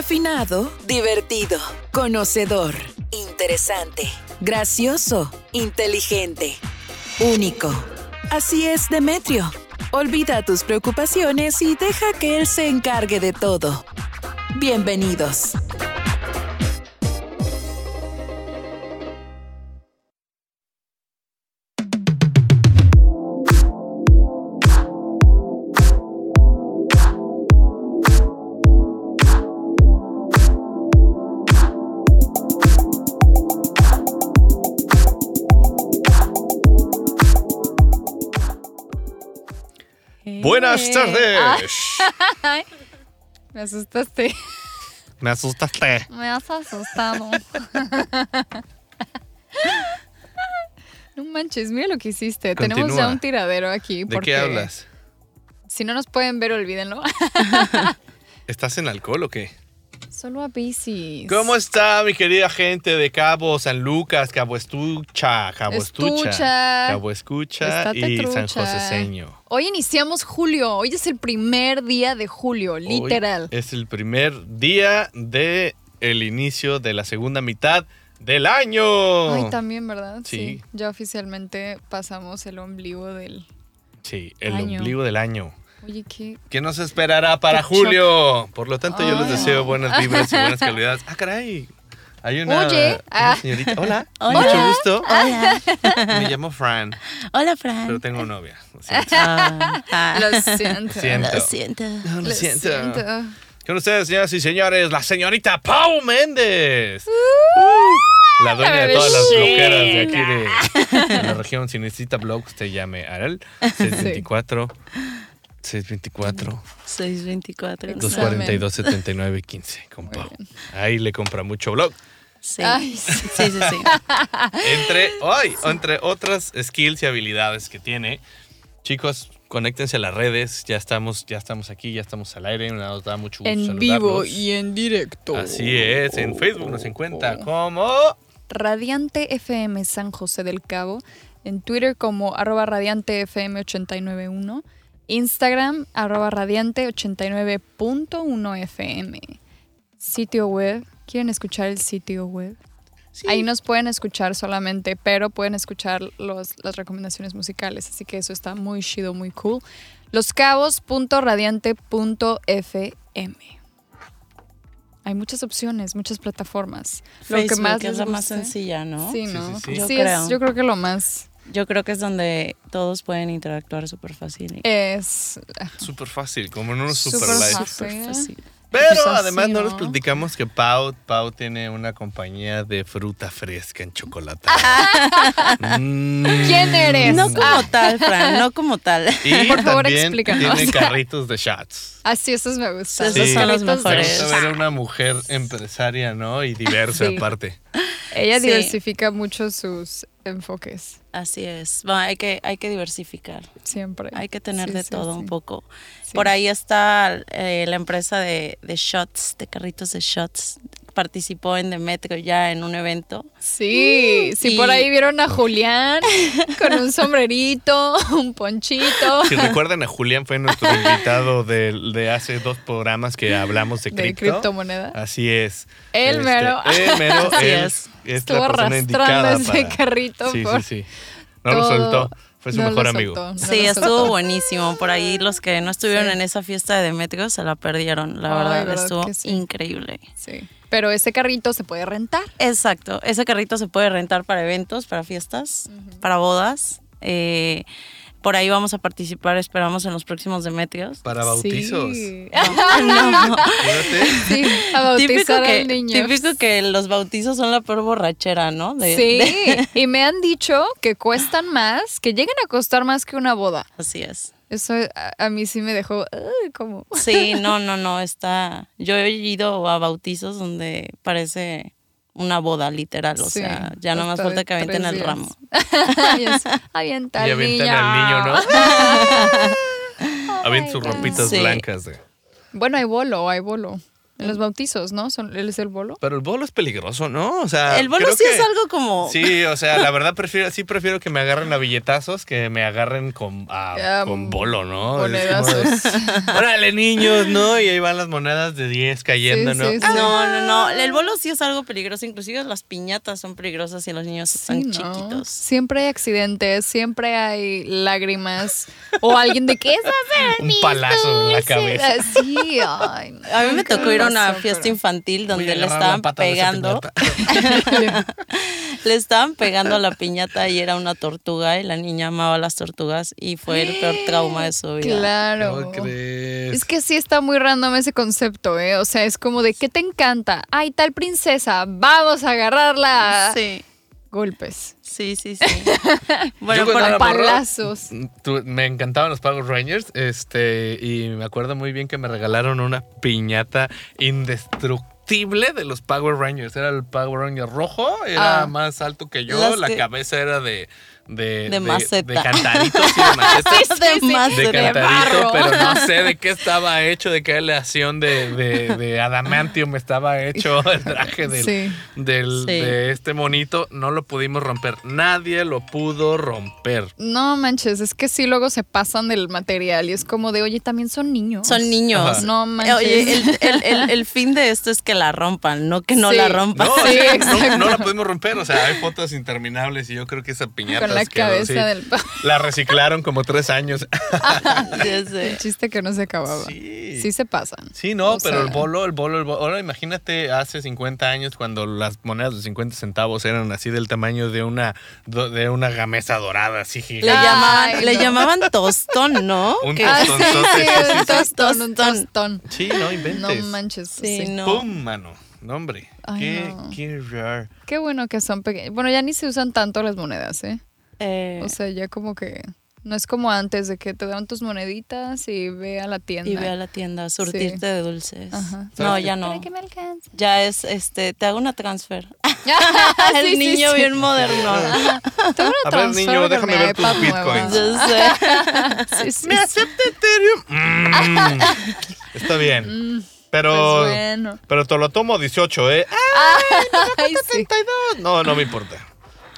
Refinado, divertido, conocedor, interesante, gracioso, inteligente, único. Así es, Demetrio. Olvida tus preocupaciones y deja que él se encargue de todo. Bienvenidos. Ay, me asustaste. Me asustaste. Me has asustado. no manches, mira lo que hiciste. Tenemos ya un tiradero aquí. ¿De qué hablas? Si no nos pueden ver, olvídenlo. ¿Estás en alcohol o qué? Solo a bicis. ¿Cómo está mi querida gente de Cabo San Lucas, Cabo Estucha, Cabo Estucha, Estucha. Cabo Escucha y San trucha. José Seño? Hoy iniciamos julio. Hoy es el primer día de julio, literal. Hoy es el primer día de el inicio de la segunda mitad del año. Ay, también, ¿verdad? Sí. Ya oficialmente pasamos el ombligo del. Sí, el Año. ombligo del año. Oye, ¿qué? ¿Qué nos esperará para julio? Por lo tanto, yo les deseo buenas vibras y buenas calidades. Ah, caray. Hay una, Oye, una ah. señorita. Hola, Hola. mucho gusto. Hola. Me llamo Fran, Hola, Fran. pero tengo novia. Lo siento. Ah, ah. Lo siento. Siento. Lo siento. No, lo Lo siento. siento. Con ustedes, señoras y señores, la señorita Pau Méndez. Uh, la dueña de todas las bloqueras de aquí de, de la región. Si necesita blog, usted llame a él. 624 624 624. Exacto. 242 79 15 con Pau. Ahí le compra mucho blog. Sí. Ay, sí, sí, sí. Entre, ay, entre otras skills y habilidades que tiene. Chicos, conéctense a las redes. Ya estamos, ya estamos aquí, ya estamos al aire. Nos da mucho gusto en vivo y en directo. Así es, en Facebook nos encuentra como Radiante FM San José del Cabo. En Twitter como arroba radiante FM 891. Instagram arroba radiante 89.1 FM. Sitio web. ¿Quieren escuchar el sitio web? Ahí nos pueden escuchar solamente, pero pueden escuchar los, las recomendaciones musicales. Así que eso está muy chido, muy cool. Loscabos.radiante.fm. Hay muchas opciones, muchas plataformas. Facebook lo que más es la más sencilla, ¿no? Sí, Sí, ¿no? sí, sí. Yo Sí, creo. es, yo creo que lo más Yo creo que es donde todos pueden interactuar súper fácil. es súper fácil, como en unos Súper super live. fácil. Súper fácil. Pero Pues así, además no les ¿no? platicamos que Pau, Pau tiene una compañía de fruta fresca en chocolate. ¿Quién eres? No como tal, Fran, no como tal. Y Por favor, también explícanos. tiene carritos de shots. Así, esos me gustan. Sí, esos son los mejores. Vamos a ver una mujer empresaria, ¿no? Y diversa Sí. aparte. Ella Sí. diversifica mucho sus enfoques, Así es. Bueno, hay que, hay que diversificar. siempre. Hay que tener Sí, de sí, todo sí. un poco. Por ahí está eh, la empresa de, de shots, de carritos de shots. Participó en Demetrio ya en un evento. Sí, sí, Y- por ahí vieron a Julián con un sombrerito, un ponchito. Si recuerdan a Julián, fue nuestro invitado de, de hace dos programas que hablamos de De cripto. criptomoneda. Así es. El Este, mero. El mero. Así él es. es Estuvo arrastrando indicada ese para- carrito Sí, por sí, sí. No lo soltó. Fue su no mejor amigo. soltó, no Sí, estuvo soltó. buenísimo. Por ahí los que no estuvieron Sí. en esa fiesta de Demetrio se la perdieron. La Ay, verdad, ¿verdad estuvo sí? increíble. Sí. Pero ese carrito se puede rentar. Exacto. Ese carrito se puede rentar para eventos, para fiestas, para bodas. Eh, por ahí vamos a participar, esperamos, en los próximos Demetrios. Para bautizos. Sí, No. Fíjate. Sí, a Típico bautizar que, al niño. típico que los bautizos son la peor borrachera, ¿no? De- Sí, de- y me han dicho que cuestan más, que lleguen a costar más que una boda. así es. Eso a, a mí sí me dejó "Ay, como Sí, no, no, no, está... Yo he ido a bautizos donde parece una boda literal, o Sí, sea, ya no más falta que avienten el ramo. Avienta Y al avientan niño". al niño, ¿no? Avientan sus ropitas Sí. blancas. De... Bueno, hay bolo, hay bolo. En los bautizos, ¿no? Son, ¿Él es el bolo? Pero el bolo es peligroso, ¿no? O sea, El bolo creo sí que- es algo como. Sí, o sea, la verdad prefiero, sí prefiero que me agarren a billetazos que me agarren con, a- Ya, con bolo, ¿no? De, Órale, niños, ¿no? Y ahí van las monedas de 10 cayendo, Sí, ¿no? sí, sí. No, no, no. El bolo sí es algo peligroso. Inclusive las piñatas son peligrosas si los niños están chiquitos. Siempre hay accidentes, siempre hay lágrimas. O alguien de ¿qué es hacer? Un palazo en la cabeza. Sí, ay. A mí me tocó ir a una fiesta pero- infantil donde le estaban pegando. Le estaban pegando a la piñata y era una tortuga y la niña amaba las tortugas y fue el peor trauma de su vida. Claro. ¿Cómo crees? Es que sí está muy random ese concepto, ¿eh? O sea, es como de ¿qué te encanta? Ay, tal princesa, vamos a agarrarla. Sí, Golpes. sí, sí, sí. Bueno, morro, palazos. me encantaban los Power Rangers, este, y me acuerdo muy bien que me regalaron una piñata indestructible de los Power Rangers. Era el Power Ranger rojo, era Ah. más alto que yo, la que- cabeza era de de, De maceta. de cantarito, sí, de maceta. de más de de cantarito, pero no sé de qué estaba hecho, de qué aleación de, de, de adamantium estaba hecho el traje del, Sí. del- Sí. de este monito. No lo pudimos romper. Nadie lo pudo romper. No manches, es que sí luego se pasan del material y es como de, oye, también son niños. Son niños. Ajá. No manches. Oye, el, el- el- el fin de esto es que la rompan, no que no Sí. la rompan. No, Sí, sí, no- la pudimos romper. O sea, hay fotos interminables y yo creo que esa piñata Con la cabeza del pa- La reciclaron como tres años. Ya sé. El chiste que no se acababa. Sí. Sí se pasan. Sí, no, O pero sea- el bolo, el bolo, el bolo. Ahora imagínate hace 50 años cuando las monedas de 50 centavos eran así del tamaño de una, de una gamesa dorada, así Le, gigante. Ay, llamaban, le no. llamaban tostón, ¿no? Un Ah, sí, un sí. tostón, un Tostón. tostón. Sí, no inventes. No manches. Sí, sí. no. ¡Pum, mano! No, hombre. Ay, qué, no. qué raro. Qué bueno que son pequeños. Bueno, ya ni se usan tanto las monedas, ¿eh? Eh, O sea, ya como que no es como antes de que te dan tus moneditas y ve a la tienda. y ve a la tienda a surtirte de dulces. Ajá. No, ¿Sabes ya Para no. que me alcance. Ya es, este, te hago una transfer. el El niño bien moderno. Tengo A una ver, niño, transfer de déjame ver tus bitcoins. Yo sé. Sí, sí, ¿Me sí. acepta Ethereum? Mm, está bien. Pero, Pues bueno. pero te lo tomo 18, ¿eh? Ay, sí. 32. No, no me importa.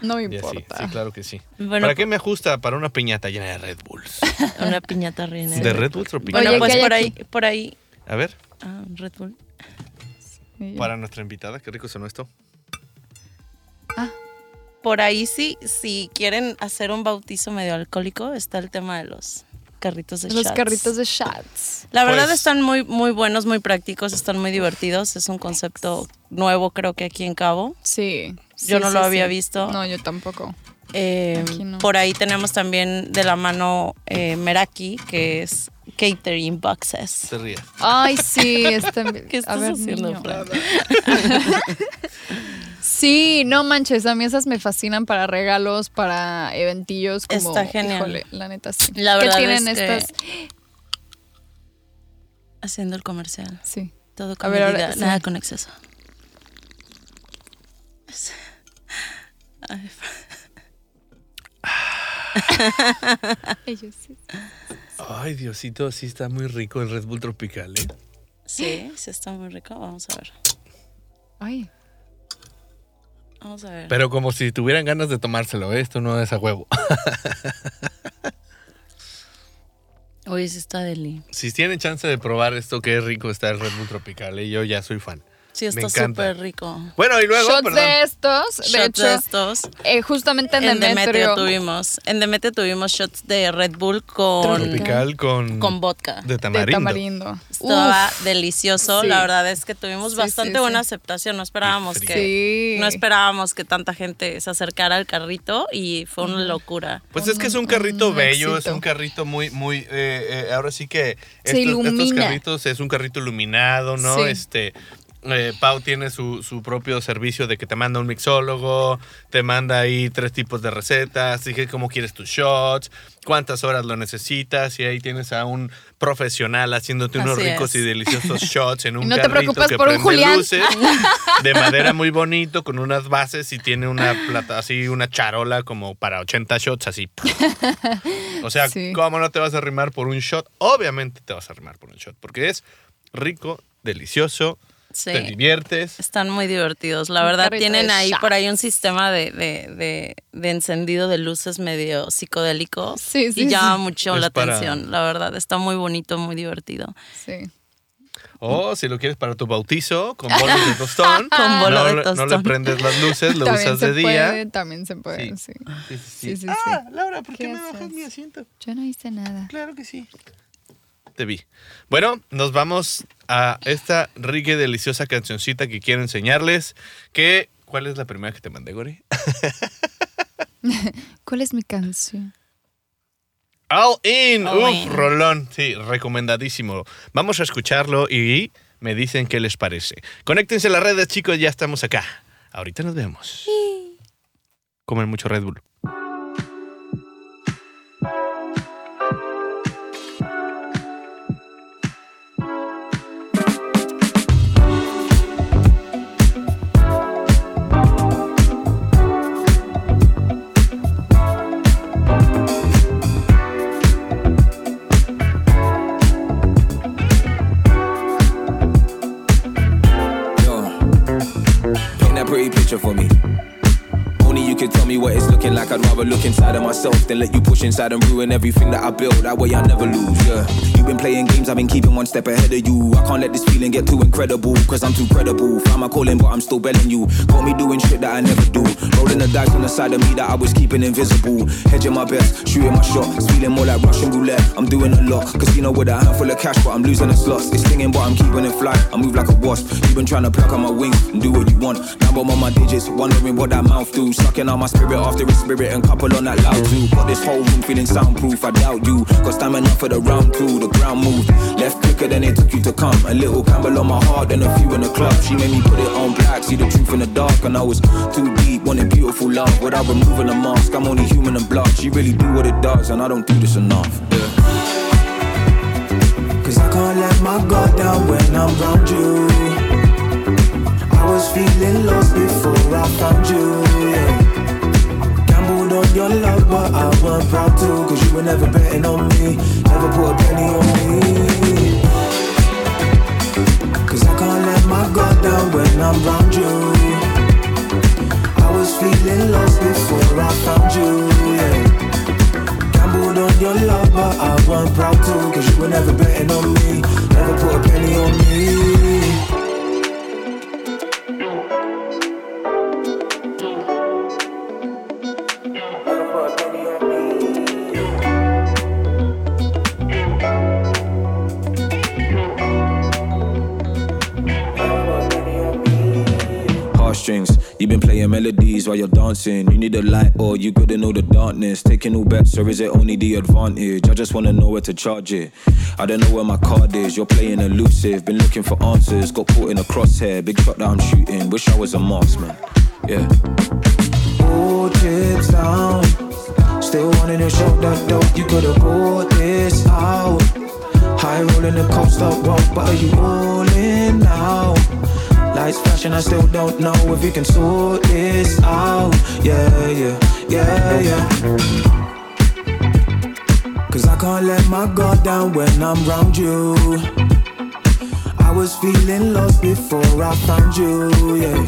No me importa. sí, claro que sí. Bueno, ¿Para qué me ajusta para una piñata llena de Red Bulls? Una piñata reina. De Red Bull tropical. Bueno, Oye, pues ¿qué hay por ahí, por ahí. A ver, Ah, Red Bull. Para nuestra invitada, qué rico sonó esto. Por ahí sí, si quieren hacer un bautizo medio alcohólico, está el tema de los carritos de Los shots. carritos de shots. La verdad Pues- están muy, muy buenos, muy prácticos, están muy divertidos. Es un concepto nuevo, creo que aquí en Cabo. Sí. Yo no sí, lo sí. había visto. No, yo tampoco. Eh, no. Por ahí tenemos también de la mano eh, Meraki, que es catering boxes. Se ríe. Ay, sí, está ¿Qué a estás ver, haciendo. Fran? Sí, no manches, a mí esas me fascinan para regalos, para eventillos como Está genial. híjole, la neta sí. La ¿Qué verdad tienen es que- estas? Haciendo el comercial. Sí. Todo A con ver, ahora- medida, sí. nada con exceso. Sí. Ay, Diosito, sí está muy rico el Red Bull tropical, ¿eh? Sí, sí está muy rico. Vamos a ver. Ay, Vamos a ver. Pero como si tuvieran ganas de tomárselo, ¿eh? esto no es a huevo. Oye, sí está deli. Si tienen chance de probar esto, qué rico está el Red Bull tropical, ¿eh? yo ya soy fan. Sí, está súper rico. Bueno, y luego, shots perdón. de estos, de Shots hecho, de estos. eh, justamente en, En Demetrio Demetrio. tuvimos. En Demetrio tuvimos shots de Red Bull con, Tropical con, con vodka. de de tamarindo. tamarindo. Estaba Uf, delicioso. sí. La verdad es que tuvimos Sí, bastante sí, buena sí. aceptación. No esperábamos que Sí. no esperábamos que tanta gente se acercara al carrito y fue una locura. Pues es que es un carrito un bello, es un carrito muy, muy, eh, eh, ahora sí que Se estos, estos ilumina. carritos es un carrito iluminado, ¿no? Sí. Este, eh, Pau tiene su, su propio servicio de que te manda un mixólogo, te manda ahí tres tipos de recetas, dije cómo quieres tus shots, cuántas horas lo necesitas y ahí tienes a un profesional haciéndote unos ricos y deliciosos shots en un Y no te carrito preocupes que por un prende Julián. luces de madera muy bonito con unas bases y tiene una plata así una charola como para 80 shots así. O sea, Sí. ¿cómo no te vas a arrimar por un shot? Obviamente te vas a arrimar por un shot porque es rico, delicioso Sí. te diviertes. Están muy divertidos. La verdad, tienen ahí shots. por ahí un sistema de, de, de, de encendido de luces medio psicodélico. Sí, sí, y llama mucho Es la para- atención. La verdad, está muy bonito, muy divertido. Sí. O si lo quieres para tu bautizo, con bolos de tostón. Con bolo no, de le- No le tostón. prendes las luces, lo también usas se de día. puede, también se puede, Sí. sí. Sí, sí, Sí, sí, ah, sí. Laura, ¿por qué, ¿Qué me bajas mi asiento? Yo no hice nada. Claro que sí. Te vi. Bueno, nos vamos a esta rica y deliciosa cancioncita que quiero enseñarles. Que, ¿Cuál es la primera que te mandé, Gori? ¿Cuál es mi canción? All In. All Uf, In. rolón. Sí, recomendadísimo. Vamos a escucharlo y me dicen qué les parece. Conéctense a las redes, chicos, ya estamos acá. Ahorita nos vemos. Comen mucho Red Bull. For me. I'd rather look inside of myself than let you push inside and ruin everything that I built. That way I never lose. Yeah, you've been playing games, I've been keeping one step ahead of you. I can't let this feeling get too incredible, cause I'm too credible. Found my calling, but I'm still belling you. Got me doing shit that I never do. Rolling the dice on the side of me that I was keeping invisible. Hedging my bets, shooting my shot. It's feeling more like Russian roulette. I'm doing a lot. Casino with a handful of cash, but I'm losing the slots. It's stinging, but I'm keeping it fly. I move like a wasp. You've been trying to pluck on my wings and do what you want. Now I'm on my digits, wondering what that mouth do. Sucking on my spirit after a spirit and couple on that loud too. Got this whole room feeling soundproof. I doubt you. Got stamina for the round two. The ground moved. Left quicker than it took you to come. A little gamble on my heart and a few in the club. She made me put it on black. See the truth in the dark. And I was too deep, wanting beautiful love. Without removing the mask, I'm only human and blood. She really do what it does, and I don't do this enough. Cause I can't let my guard down when I'm around you. I was feeling lost before I found you. Yeah. Your love, but I weren't proud to. Cause you were never betting on me, never put a penny on me. Cause I can't let my guard down when I'm around you. I was feeling lost before I found you. Yeah. Gambled on your love, but I weren't proud to. Cause you were never betting on me, never put a penny on me. You've been playing melodies while you're dancing. You need a light or you gotta know the darkness. Taking all bets, or is it only the advantage? I just wanna know where to charge it. I don't know where my card is. You're playing elusive, been looking for answers. Got caught in a crosshair, big shot that I'm shooting. Wish I was a marksman. Yeah. All chips down. Still wanting to show that dope. You could've bought this out. High rolling the coast up but are you rolling now? Lights flashing, I still don't know if you can sort this out. Yeah, yeah, yeah, yeah. Cause I can't let my guard down when I'm around you. I was feeling lost before I found you, yeah.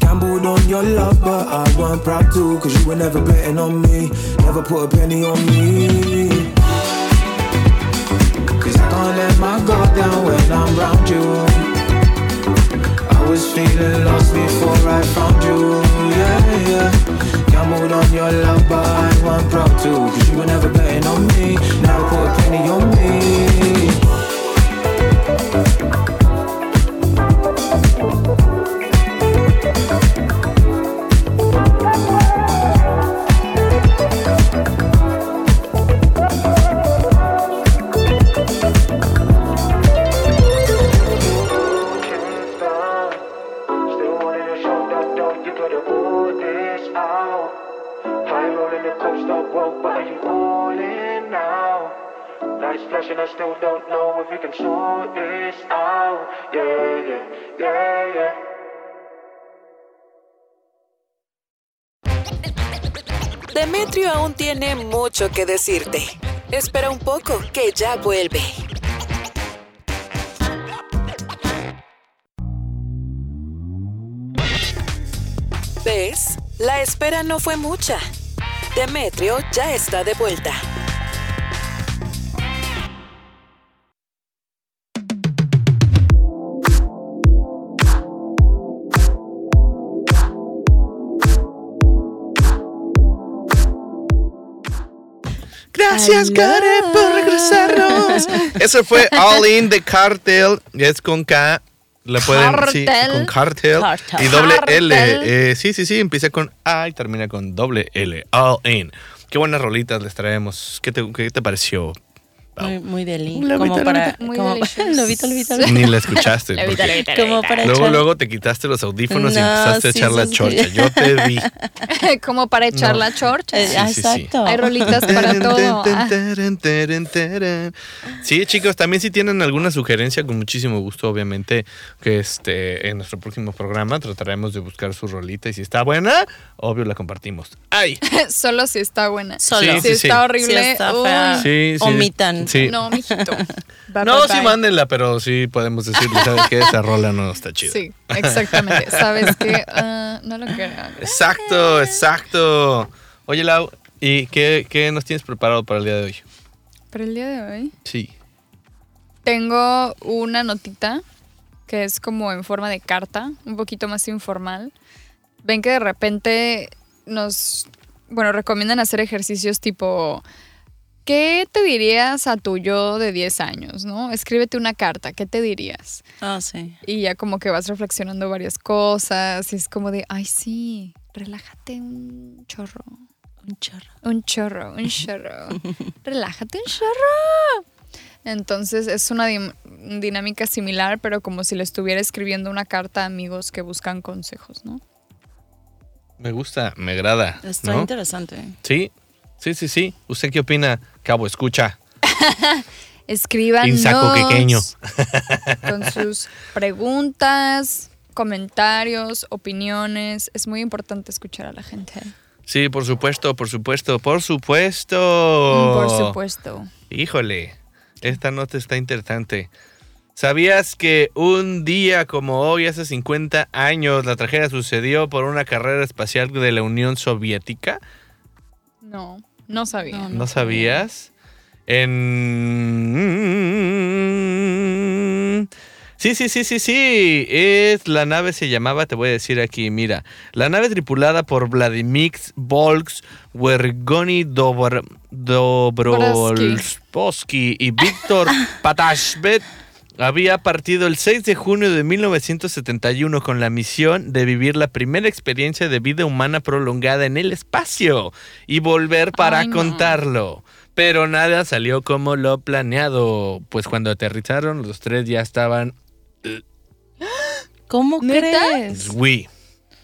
Gambled on your love, but I weren't proud to. Cause you were never betting on me, never put a penny on me. Cause I can't let my guard down when I'm around you. Was feeling lost before I found you, yeah, yeah. Gambled on your love, but I weren't proud to. Cause you were never betting on me, never put a penny on me. Demetrio aún tiene mucho que decirte. Espera un poco, que ya vuelve. ¿Ves? La espera no fue mucha. Demetrio ya está de vuelta. Gracias, Karen, por regresarnos. Eso fue All In the Cartel. Es con K. La pueden sí, Cartel. con cartel, Cartel. y doble Cartel. L. Eh, sí, sí, sí, empieza con A y termina con doble L. All in. Qué buenas rolitas les traemos. ¿Qué te, qué te pareció? Muy, muy deli. Levita, Como para. Muy como-. Levita. Ni la escuchaste. Como para luego, echar- luego te quitaste los audífonos y empezaste a sí, echar la sí, chorcha. Yo te vi. Como para echar No. la chorcha. Eh, Sí, ah, sí, sí. exacto. Hay rolitas para todo. Ah, Sí, chicos, también si tienen alguna sugerencia, con muchísimo gusto, obviamente, que este en nuestro próximo programa trataremos de buscar su rolita y si está buena, obvio la compartimos. ¡Ay! Solo si está buena. Solo. Sí, Si sí, está sí. horrible. Si está fea. Sí, sí. Omitan. Sí. No, mijito. Bye, No, bye, sí, bye. mándenla, pero sí podemos decirle, ¿sabes qué? Esa rola no está chida. Sí, exactamente. ¿Sabes qué? Ah, no lo creo. Exacto, exacto. Oye, Lau, ¿y qué, qué nos tienes preparado para el día de hoy? Pero el día de hoy Sí. tengo una notita que es como en forma de carta, un poquito más informal. Ven que de repente nos, bueno, recomiendan hacer ejercicios tipo, ¿qué te dirías a tu yo de 10 años, no? Escríbete una carta, ¿qué te dirías? Ah, sí. Y ya como que vas reflexionando varias cosas y es como de, ay, sí, relájate un chorro. Un chorro. Un chorro, un chorro. Relájate un chorro. Entonces es una dinámica similar, pero como si le estuviera escribiendo una carta a amigos que buscan consejos, ¿no? Me gusta, me agrada. Está ¿no? interesante. Sí, sí, sí, sí. ¿Usted qué opina? Cabo, escucha. Quequeño. con sus preguntas, comentarios, opiniones. Es muy importante escuchar a la gente. Sí, por supuesto, por supuesto, por supuesto. Por supuesto. Híjole, esta nota está interesante. ¿Sabías que un día como hoy, hace 50 años, la tragedia sucedió por una carrera espacial de la Unión Soviética? No, no sabía. No, ¿No sabías? En... Sí, sí, sí, sí, sí. Es la nave se llamaba, te voy a decir aquí, mira, la nave tripulada por Vladimir Volks, Wergoni Dobr Dobrolsky y Víctor Patashvet había partido el 6 de junio de 1971 con la misión de vivir la primera experiencia de vida humana prolongada en el espacio y volver para Ay, no. contarlo. Pero nada salió como lo planeado, pues cuando aterrizaron los tres ya estaban ¿Cómo ¿Neta? crees? Wii.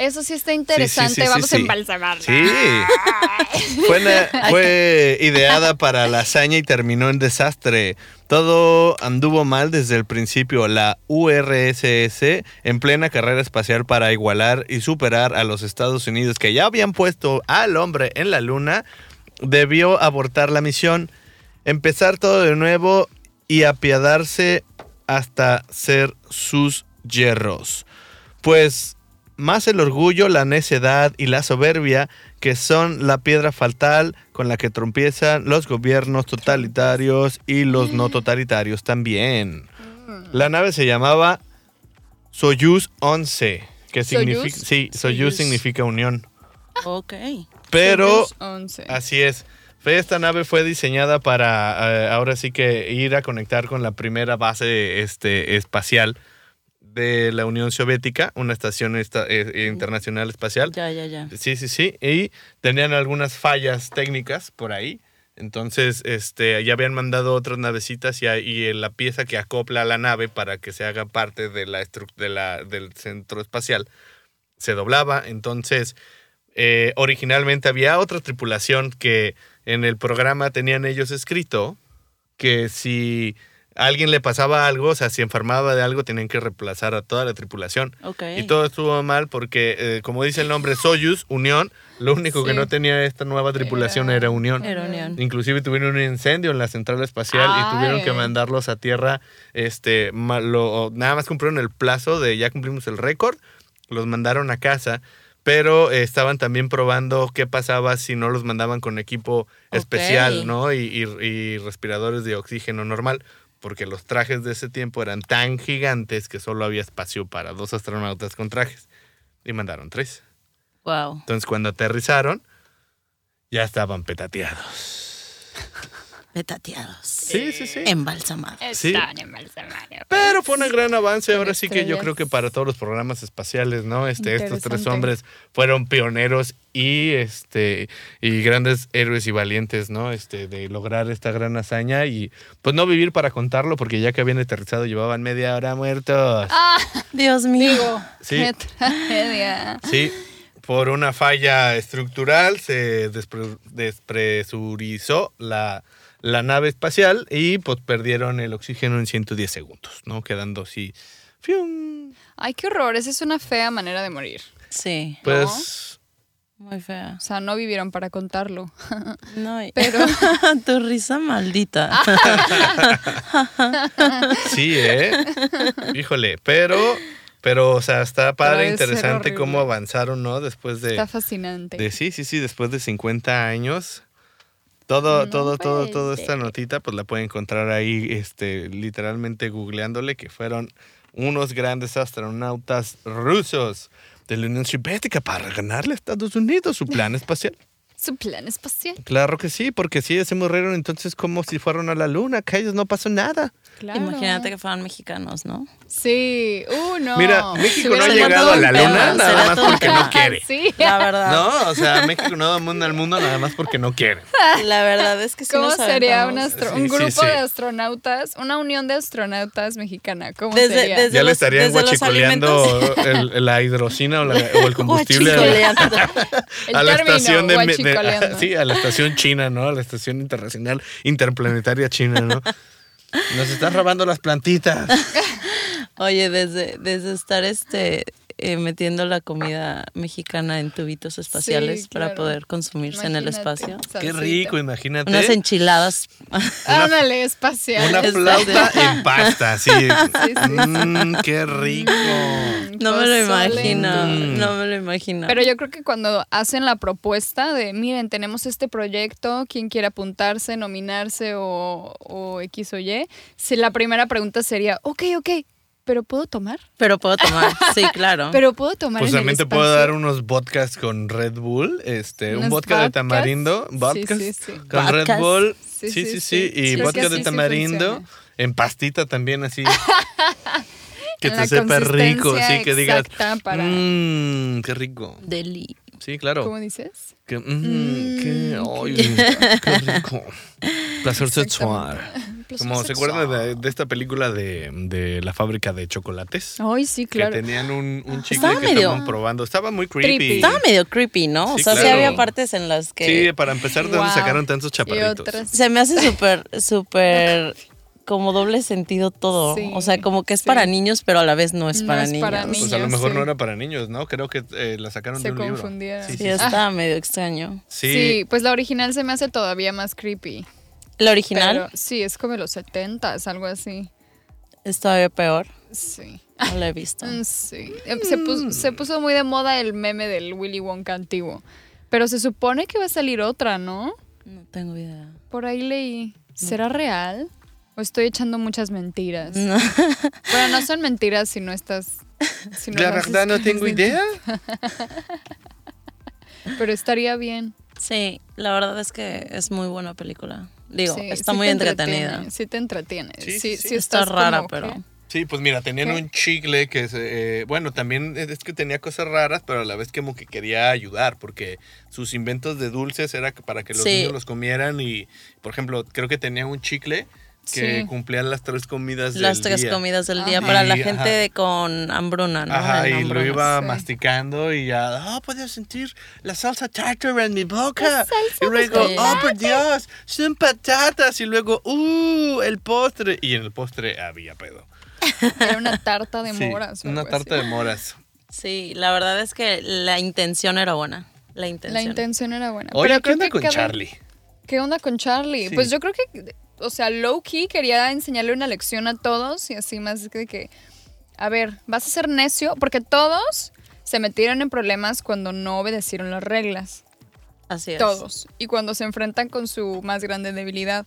Eso sí está interesante. sí, sí, Vamos a embalsamarla. Sí. Fue, fue ideada para la hazaña y terminó en desastre. Todo anduvo mal desde el principio. La URSS, en plena carrera espacial para igualar y superar a los Estados Unidos, que ya habían puesto al hombre en la luna, debió abortar la misión, empezar todo de nuevo y apiadarse hasta ser sus hierros. Pues más el orgullo, la necedad y la soberbia que son la piedra fatal con la que tropiezan los gobiernos totalitarios y los no totalitarios también. La nave se llamaba Soyuz 11, que ¿Soyuz? significa sí, Soyuz Soyuz. significa unión, Ok. pero Soyuz 11. Así es. Esta nave fue diseñada para eh, ahora sí que ir a conectar con la primera base este, espacial de la Unión Soviética, una estación esta- eh, internacional espacial. Ya, ya, ya. Sí, sí, sí. Y tenían algunas fallas técnicas por ahí. Entonces, este, ya habían mandado otras navecitas y, y la pieza que acopla a la nave para que se haga parte de la, de la- del centro espacial se doblaba. Entonces, eh, originalmente había otra tripulación que en el programa tenían ellos escrito que si a alguien le pasaba algo, o sea, si enfermaba de algo, tenían que reemplazar a toda la tripulación. Y todo estuvo mal porque, eh, como dice el nombre, Soyuz, Unión, lo único que no tenía esta nueva tripulación Era- era, Unión. Era unión. Inclusive tuvieron un incendio en la central espacial y tuvieron que mandarlos a tierra. Este, ma- lo- nada más cumplieron el plazo de ya cumplimos el récord. Los mandaron a casa. pero eh, estaban también probando qué pasaba si no los mandaban con equipo especial. ¿no? Y, y- y respiradores de oxígeno normal, porque los trajes de ese tiempo eran tan gigantes que solo había espacio para dos astronautas con trajes. Y mandaron tres. Wow. Entonces cuando aterrizaron, ya estaban petateados. Petateados. Sí, sí, sí. Embalsamados. Sí. Están embalsamados. Pero fue un gran avance. Ahora sí que yo creo que para todos los programas espaciales, ¿no? Este, estos tres hombres fueron pioneros y este y grandes héroes y valientes, ¿no? Este, de lograr esta gran hazaña y pues no vivir para contarlo, porque ya que habían aterrizado llevaban media hora muertos. Ah, Dios mío. digo, Sí. qué tragedia. Sí, por una falla estructural se despre- despresurizó la, la nave espacial y pues perdieron el oxígeno en 110 segundos, ¿no? Quedando así. ¡fium! Ay, qué horror. Esa es una fea manera de morir. Sí, Pues muy fea. O sea, no vivieron para contarlo. No, Pero- tu risa maldita. sí, ¿eh? Híjole, pero, pero, o sea, está padre, interesante cómo avanzaron, ¿no? Después de, Está fascinante. de, sí, sí, sí, después de 50 años. Todo, No todo, todo, puede toda esta notita, pues la pueden encontrar ahí, este, literalmente googleándole que fueron unos grandes astronautas rusos de la Unión Soviética para ganarle a Estados Unidos su plan espacial. Su plan espacial. Claro que sí, porque si ellos se murieron entonces como si fueron a la luna, que a ellos no pasó nada. Claro. Imagínate que fueran mexicanos, ¿no? Sí. Uh, no. Mira, México no ha llegado a la luna pedo. nada más porque no quiere. Sí. La verdad. No, o sea, México no domina el mundo nada más porque no quiere. La verdad es que sí ¿Cómo nos sería un, aventamos. astro- Sí, un sí, grupo sí. de astronautas, una unión de astronautas mexicana? ¿Cómo Desde- sería? desde- Ya le estarían guachicoleando el- la hidrocina o, la- o el combustible a la, a estación de, de- guachicoleando. sí, a la estación china, ¿no? A la estación internacional interplanetaria china, ¿no? Nos están robando las plantitas. Oye, desde, desde estar este eh, metiendo la comida mexicana en tubitos espaciales Sí, para claro. poder consumirse en el espacio. Qué rico, imagínate. Unas enchiladas. Ándale, espacial. Una flauta en pasta, sí. sí, sí. Mm, qué rico. No me lo imagino, Mm. no me lo imagino. Pero yo creo que cuando hacen la propuesta de, miren, tenemos este proyecto, quien quiera apuntarse, nominarse o, o X o Y, si la primera pregunta sería, ok, ok, ¿pero puedo tomar? Pero puedo tomar, sí, claro. ¿Pero puedo tomar Pues en el también te puedo dar unos vodkas con Red Bull, este, un ¿Unos vodka de tamarindo, Sí, vodkas sí, sí. con Red. Bull, Sí, sí, sí, sí, sí, sí. y Sí, vodka de sí, sí tamarindo en pastita también así. que En te la sepa rico, sí, que digas, para- mmm, qué rico. Deli. Sí, claro. ¿Cómo dices? Que, mm, qué, Mm, ay, qué rico. Placer sexual. Como se acuerdan de, de esta película de, de la fábrica de chocolates. Ay, sí, claro. Que tenían un, un chicle Estaba que medio- estaban probando. Estaba muy creepy. Estaba medio creepy, ¿no? o Sí, sea, sí claro. había partes en las que Sí, para empezar, ¿de dónde sacaron tantos Y chaparritos? otras. se me hace súper, súper como doble sentido todo. Sí, o sea, como que es sí. para niños, pero a la vez no es No para es niños. para Pues a lo niños, mejor sí. no era para niños, ¿no? Creo que eh, la sacaron Se de un libro. confundieron. Sí, Sí, sí, sí. estaba medio extraño. Sí. Sí, pues la original se me hace todavía más creepy. La original Pero sí, es como de los 70 algo así. es todavía peor. Sí. No la he visto. Mm, Sí. Eh, Se puso, se puso muy de moda el meme del Willy Wonka antiguo. Pero se supone que va a salir otra, ¿no? No tengo idea. Por ahí leí. ¿Será real? ¿O estoy echando muchas mentiras? No. Bueno, no son mentiras si no estás... si no La verdad no tengo idea. Pero estaría bien. Sí, la verdad es que es muy buena película. Digo, Sí, está sí muy te entretenida. Sí te entretiene. Sí, Sí, sí, sí, sí. Está estás rara, como, pero... ¿qué? Sí, pues mira, tenían ¿Qué? un chicle que, se, eh, bueno, también es que tenía cosas raras, pero a la vez como que quería ayudar, porque sus inventos de dulces era para que los Sí. niños los comieran y, por ejemplo, creo que tenía un chicle que Sí. cumplía las tres comidas Las del tres día. comidas del día Ajá. para la gente de- con hambruna, ¿no? Ajá, y lo hambruna. iba Sí. masticando y ya, oh, puedo sentir la salsa tartar en mi boca. salsa Y luego, de oh, por Dios, son patatas. Y luego, uh, el postre. Y en el postre había pedo. Era una tarta de Sí, moras. una tarta así. de moras. Sí, la verdad es que la intención era buena. La intención. La intención era buena. Oye, Pero ¿qué onda con cada- Charlie? ¿Qué onda con Charlie? Sí. Pues yo creo que, o sea, low key quería enseñarle una lección a todos y así más de que, a ver, vas a ser necio, porque todos se metieron en problemas cuando no obedecieron las reglas. Así es. Todos. Y cuando se enfrentan con su más grande debilidad.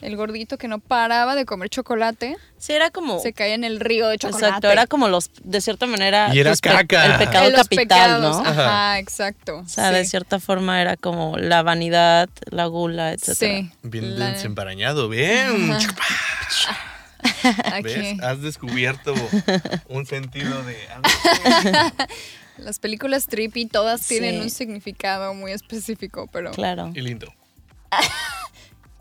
El gordito que no paraba de comer chocolate Sí, era como. se cae en el río de chocolate. Exacto, era como los, de cierta manera. Y era caca. El pecado los capital, pecados. ¿no? Ajá, exacto. O sea, de cierta forma era como la vanidad, la gula, etcétera. Sí. Bien La- desemparañado, bien. aquí. ¿Ves? Has descubierto un sentido de... Las películas trippy todas tienen Sí. un significado muy específico, pero Claro. Y lindo.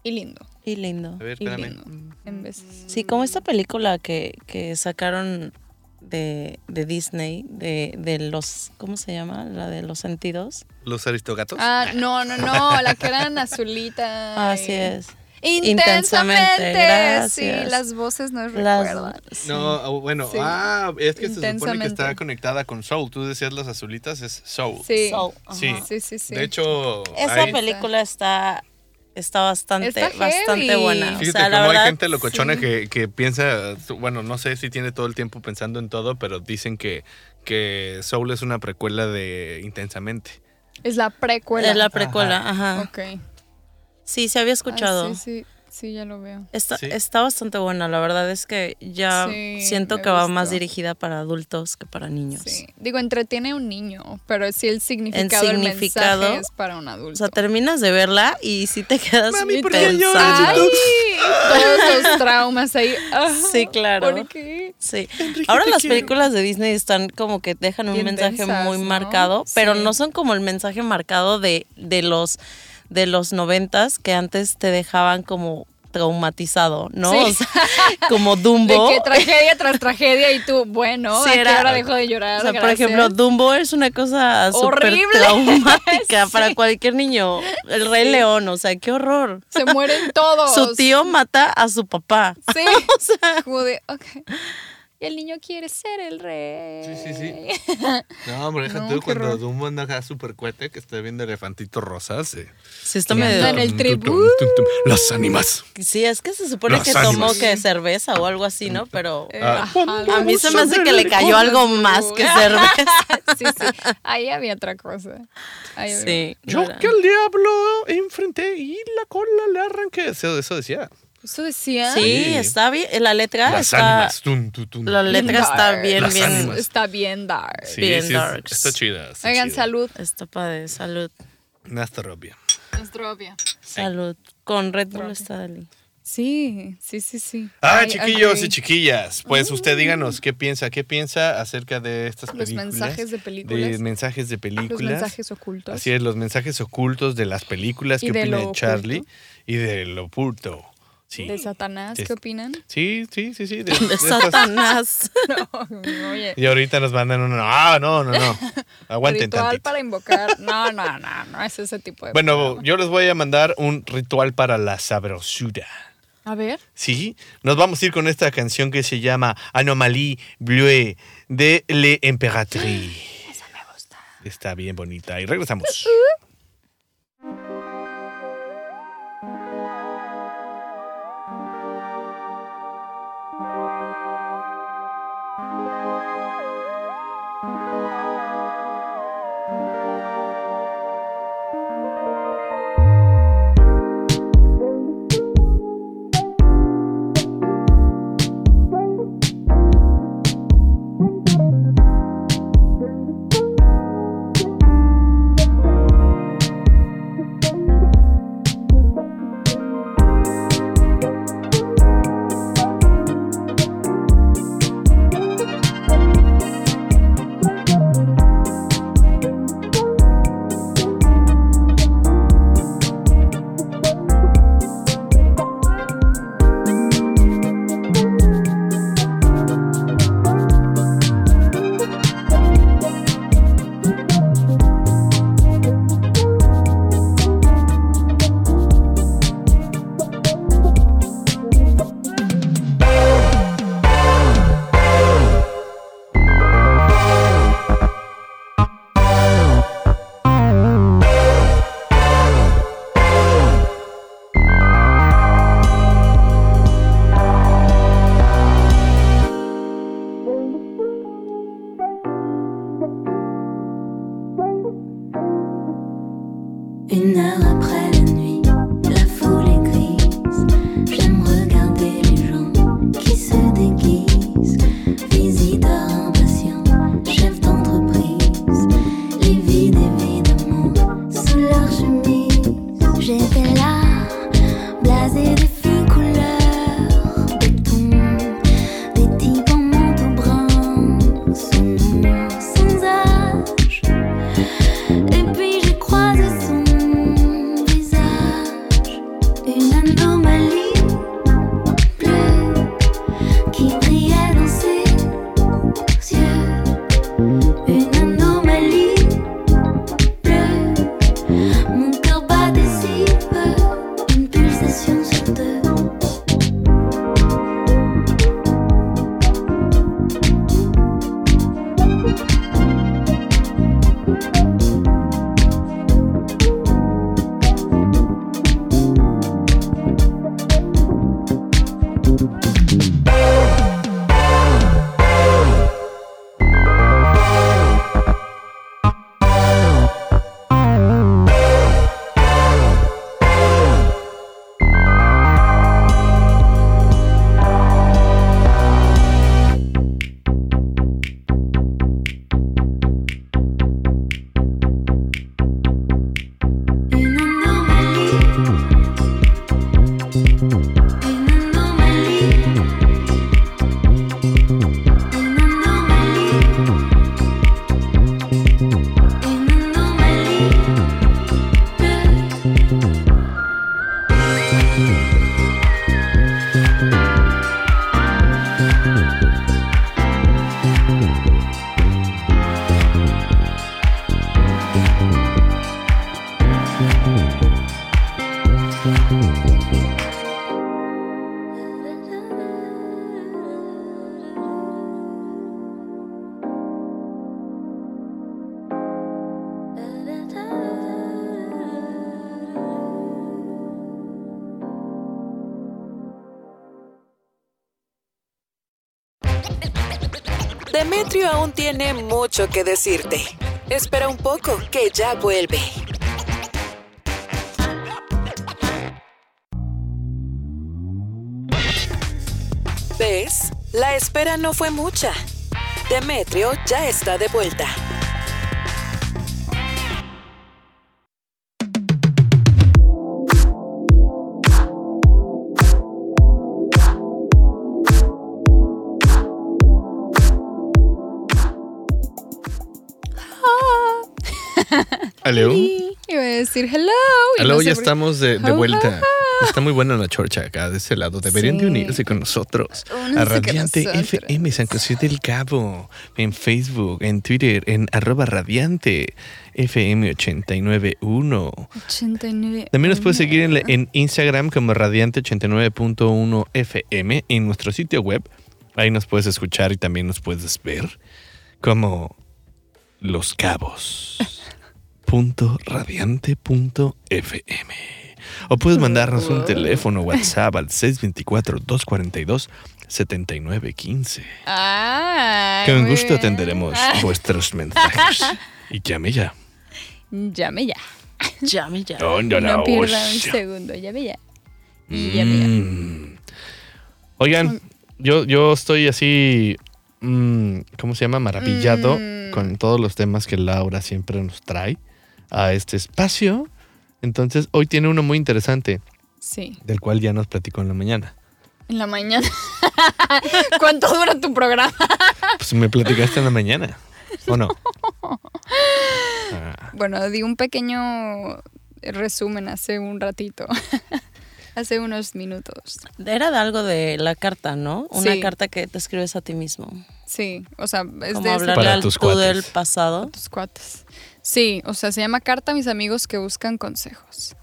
y lindo. Y lindo. A ver, Y espérame. lindo. En veces. Sí, como esta película que, que sacaron de, de Disney, de, de los, ¿cómo se llama? La de los sentidos. Los aristogatos. Ah, no, no, no, la que eran azulita. Así es. Intensamente. Intensamente, Sí, las voces no Las- recuerdan. sí. No, oh, bueno, Sí. ah, es que se supone que está conectada con Soul. Tú decías las azulitas, es Soul. Sí. Soul, Sí. Sí, sí, sí. De hecho, Esa hay- película está, está bastante, Está bastante buena. O Fíjate la cómo hay gente locochona sí. que, que piensa, bueno, no sé si tiene todo el tiempo pensando en todo, pero dicen que, que Soul es una precuela de Intensamente. Es la precuela. es la precuela, ajá. Ok. Sí, se había Ah, escuchado. sí, sí, sí, ya lo veo. Está, Sí. está bastante buena, la verdad es que ya Sí, siento que va más dirigida para adultos que para niños. Sí. Digo, entretiene a un niño, pero sí el significado, el, significado, mensaje es para un O adulto. sea, terminas de verla y sí te quedas Mami, muy ¿por qué pensando. Todos los traumas ahí. Ah, Sí, claro. ¿Por qué? Sí. Ahora las quiero. películas de Disney están como que dejan un Bien mensaje densas, muy ¿no? marcado, pero Sí. no son como el mensaje marcado de, de los de los noventas que antes te dejaban como traumatizado, ¿no? Sí. O sea, como De Dumbo. que tragedia tras tragedia y tú, bueno, Sí, ¿a qué hora dejo de llorar? O sea, por ejemplo, Dumbo es una cosa súper Horrible. traumática Sí. para cualquier niño. El Rey León, o sea, qué horror. Se mueren todos. Su tío mata a su papá. Sí. Como de, ok. Y el niño quiere ser el rey. Sí, sí, sí. No, hombre, deja No, tú cuando. Dumbo anda acá súper cuete, que está viendo elefantitos rosas. eh. Sí, medio... anda en el tum. Las ánimas. Sí, es que se supone Las que tomó que cerveza o algo así, ¿no? Pero Eh, Ah, ajá, a mí se me hace que le cayó algo más que cerveza. sí, sí. Ahí había otra cosa. Ahí había- Sí. Yo que al diablo enfrenté y la cola le arranqué. Eso, eso decía. Eso decía. Sí, Sí. está bien. La letra Las está... ánimas. Tum, tum, tum. La letra está Dark. bien, Las bien... ánimas. Está bien dark. Sí, bien sí, darks. está chida. está Oigan, chida. salud. Está padre, salud. Nuestro obvio. Salud. Con Red Bull está. Sí, sí, sí, sí. Ah, I chiquillos agree. y chiquillas, pues usted díganos qué piensa, qué piensa acerca de estas Los películas. mensajes de películas. De mensajes de películas. Los mensajes ocultos. Así es, los mensajes ocultos de las películas. ¿Qué opina de oculto. Charlie? Y de lo oculto. Sí. De Satanás, ¿qué opinan? Sí, sí, sí, sí. De, De de estas- Satanás. No, oye. Y ahorita nos mandan un... Ah, no, no, no. Aguanten Ritual tantito. para invocar. No, no, no, no es ese tipo de. Bueno, programa. yo les voy a mandar un ritual para la sabrosura. A ver. Sí, nos vamos a ir con esta canción que se llama Anomalie Bleue de Le Impératrice. Esa me gusta. Está bien bonita. Y regresamos. Mucho que decirte. Espera un poco, que ya vuelve. ¿Ves? La espera no fue mucha. Demetrio ya está de vuelta. Aló. Iba a decir hello. y no ya estamos de, de vuelta. Está muy buena la chorcha acá de ese lado. Deberían de Sí. unirse con nosotros. Únanse A Radiante nosotros. FM San José del Cabo. En Facebook, en Twitter, en arroba Radiante FM 891. 89. También nos puedes seguir en, la- en Instagram como Radiante89.1 FM. En nuestro sitio web. Ahí nos puedes escuchar y también nos puedes ver como Los Cabos. Punto radiante punto FM. O puedes mandarnos un teléfono WhatsApp al 624-242-7915. Ah. Con gusto bien. atenderemos Ah, vuestros mensajes. Y llame ya. llame ya. Llame ya. Onda la No pierda un segundo. Llame ya. Y llame ya. Mm. Oigan, yo, yo estoy así, mm, ¿cómo se llama? Maravillado Mm. con todos los temas que Laura siempre nos trae a este espacio. Entonces, hoy tiene uno muy interesante, Sí. del cual ya nos platicó en la mañana. En la mañana. ¿Cuánto dura tu programa? Pues me platicaste en la mañana, ¿o no? Ah, Bueno, di un pequeño resumen hace un ratito. hace unos minutos. Era de algo de la carta, ¿no? Una Sí. carta que te escribes a ti mismo. Sí, o sea, es Como de ese hablarle Para al tus tú del pasado. tus cuates. Sí, o sea, se llama Carta a mis amigos que buscan consejos.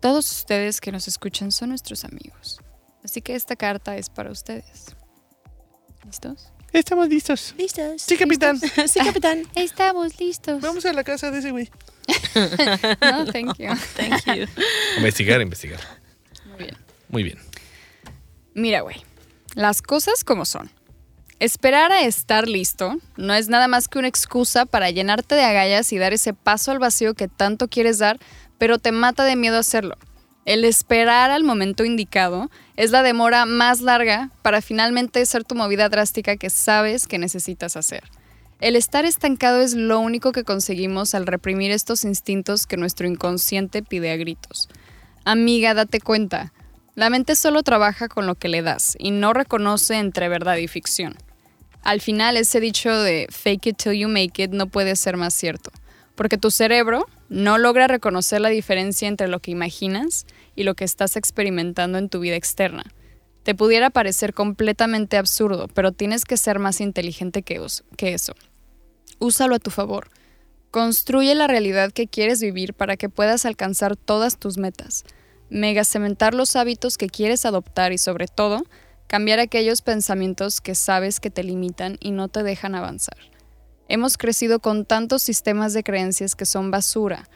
Todos ustedes que nos escuchan son nuestros amigos. Así que esta carta es para ustedes. ¿Listos? Estamos listos. ¿Listos? Sí, capitán. sí, capitán. Estamos listos. Vamos a la casa de ese güey. No, thank you. Thank you. Investigar, investigar. Muy bien. Muy bien. Mira, güey, las cosas como son. Esperar a estar listo no es nada más que una excusa para llenarte de agallas y dar ese paso al vacío que tanto quieres dar, pero te mata de miedo hacerlo. El esperar al momento indicado es la demora más larga para finalmente ser tu movida drástica que sabes que necesitas hacer. El estar estancado es lo único que conseguimos al reprimir estos instintos que nuestro inconsciente pide a gritos. Amiga, date cuenta. La mente solo trabaja con lo que le das y no reconoce entre verdad y ficción. Al final, ese dicho de fake it till you make it no puede ser más cierto, porque tu cerebro no logra reconocer la diferencia entre lo que imaginas y lo que estás experimentando en tu vida externa. Te pudiera parecer completamente absurdo, pero tienes que ser más inteligente que, eso. Úsalo a tu favor. Construye la realidad que quieres vivir para que puedas alcanzar todas tus metas. Mega cementar los hábitos que quieres adoptar y sobre todo, cambiar aquellos pensamientos que sabes que te limitan y no te dejan avanzar. Hemos crecido con tantos sistemas de creencias que son basura,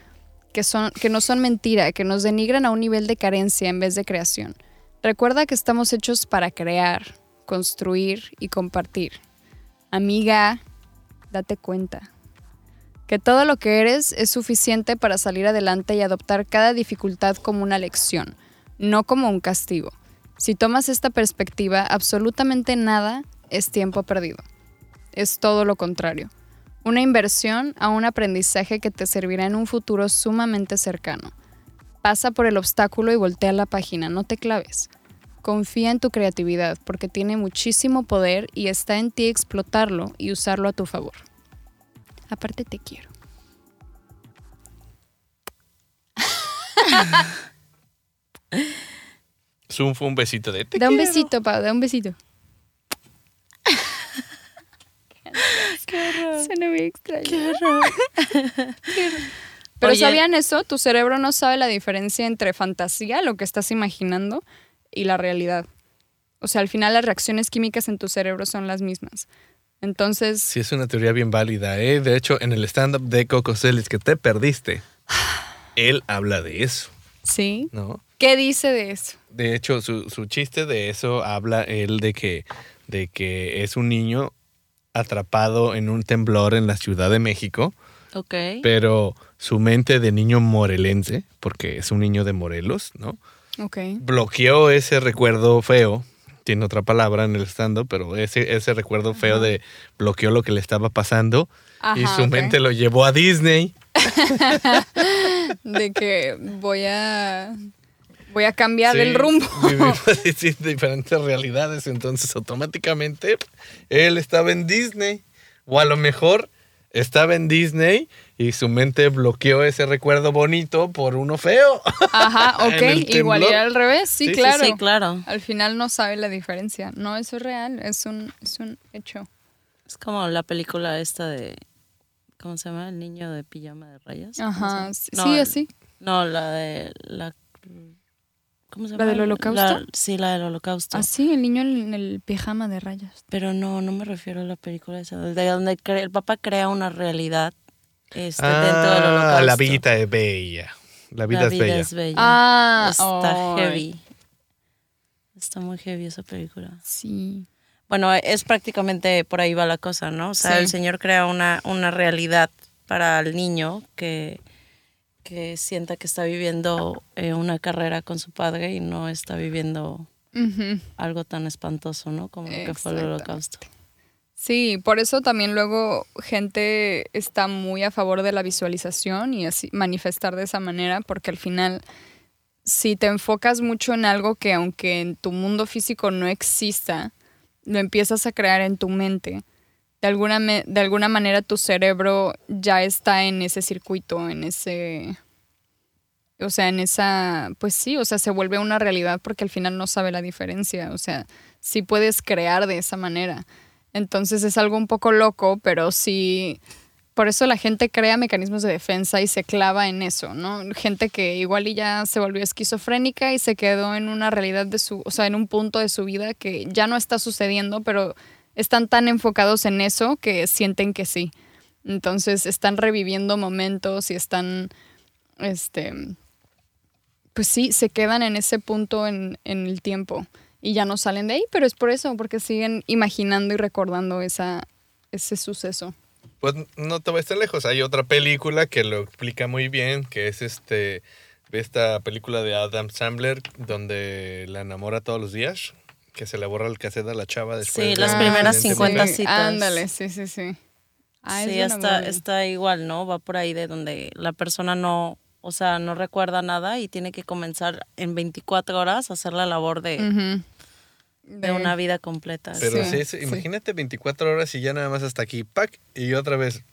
que, son, que no son mentira, que nos denigran a un nivel de carencia en vez de creación. Recuerda que estamos hechos para crear, construir y compartir. Amiga, date cuenta que todo lo que eres es suficiente para salir adelante y adoptar cada dificultad como una lección, no como un castigo. Si tomas esta perspectiva, absolutamente nada es tiempo perdido. Es todo lo contrario. Una inversión a un aprendizaje que te servirá en un futuro sumamente cercano. Pasa por el obstáculo y voltea la página, no te claves. Confía en tu creatividad porque tiene muchísimo poder y está en ti explotarlo y usarlo a tu favor. Aparte te quiero. Zoom fue un besito de te Da un quiero. besito, Pau, da un besito. Suena muy extraño. Pero Oye. ¿sabían eso? Tu cerebro no sabe la diferencia entre fantasía, lo que estás imaginando, y la realidad. O sea, al final las reacciones químicas en tu cerebro son las mismas. Entonces, Sí, es una teoría bien válida, ¿eh? De hecho, en el stand-up de Coco Celis que te perdiste, él habla de eso, sí, ¿no? ¿Qué dice de eso? De hecho, su, su chiste de eso habla él de que, de que es un niño atrapado en un temblor en la Ciudad de México, Ok. pero su mente de niño morelense, porque es un niño de Morelos, ¿no? Ok. bloqueó ese recuerdo feo. Tiene otra palabra en el stand pero ese, ese recuerdo feo de bloqueó lo que le estaba pasando y Ajá, su ok. mente lo llevó a Disney. De que voy a. Voy a cambiar Sí, el rumbo. Vivimos en diferentes realidades, entonces automáticamente él estaba en Disney. O a lo mejor estaba en Disney y su mente bloqueó ese recuerdo bonito por uno feo. Ajá, ok. Igual y al revés, sí, Sí, sí, claro. Sí, claro. Al final no sabe la diferencia. No, eso es real, es un, es un hecho. Es como la película esta de. ¿Cómo se llama? El niño de pijama de rayas. ¿Cómo se Ajá, sí, No, sí, el- así. No, la de. La, ¿Cómo se ¿La llama? del holocausto? La- sí, la del holocausto. Así, el niño en el pijama de rayas. Pero no, no me refiero a la película esa. De donde cre- el papá crea una realidad este, dentro del holocausto. Ah, la vida es bella. La vida, La es vida bella. es bella. Ah, Está heavy. Está muy heavy esa película. Sí. Bueno, es prácticamente por ahí va la cosa, ¿no? O sea, Sí. el Señor crea una, una realidad para el niño que, que sienta que está viviendo eh, una carrera con su padre y no está viviendo algo tan espantoso, ¿no? Como lo que fue el holocausto. Sí, por eso también luego gente está muy a favor de la visualización y así manifestar de esa manera, porque al final, si te enfocas mucho en algo que aunque en tu mundo físico no exista, lo empiezas a crear en tu mente, de alguna, de alguna manera tu cerebro ya está en ese circuito, en ese... O sea, en esa, pues sí, o sea, se vuelve una realidad porque al final no sabe la diferencia, o sea, sí puedes crear de esa manera. Entonces es algo un poco loco, pero sí, por eso la gente crea mecanismos de defensa y se clava en eso, ¿no? Gente que igual y ya se volvió esquizofrénica y se quedó en una realidad de su, o sea, en un punto de su vida que ya no está sucediendo, pero están tan enfocados en eso que sienten que sí. Entonces están reviviendo momentos y están, este, pues sí, se quedan en ese punto en, en el tiempo y ya no salen de ahí, pero es por eso, porque siguen imaginando y recordando esa, ese suceso. Pues no te vayas tan lejos. Hay otra película que lo explica muy bien, que es este esta película de Adam Sandler donde la enamora todos los días, que se le borra el cassette a la chava después. Sí, de las primeras accidente 50 muy- citas. Ándale, sí, sí, sí. Ah, sí, está, está igual, ¿no? Va por ahí de donde la persona no, o sea, no recuerda nada y tiene que comenzar en 24 horas a hacer la labor de, de una vida completa. Pero Sí, sí, sí, sí. imagínate 24 horas y ya nada más hasta aquí, pack, y otra vez.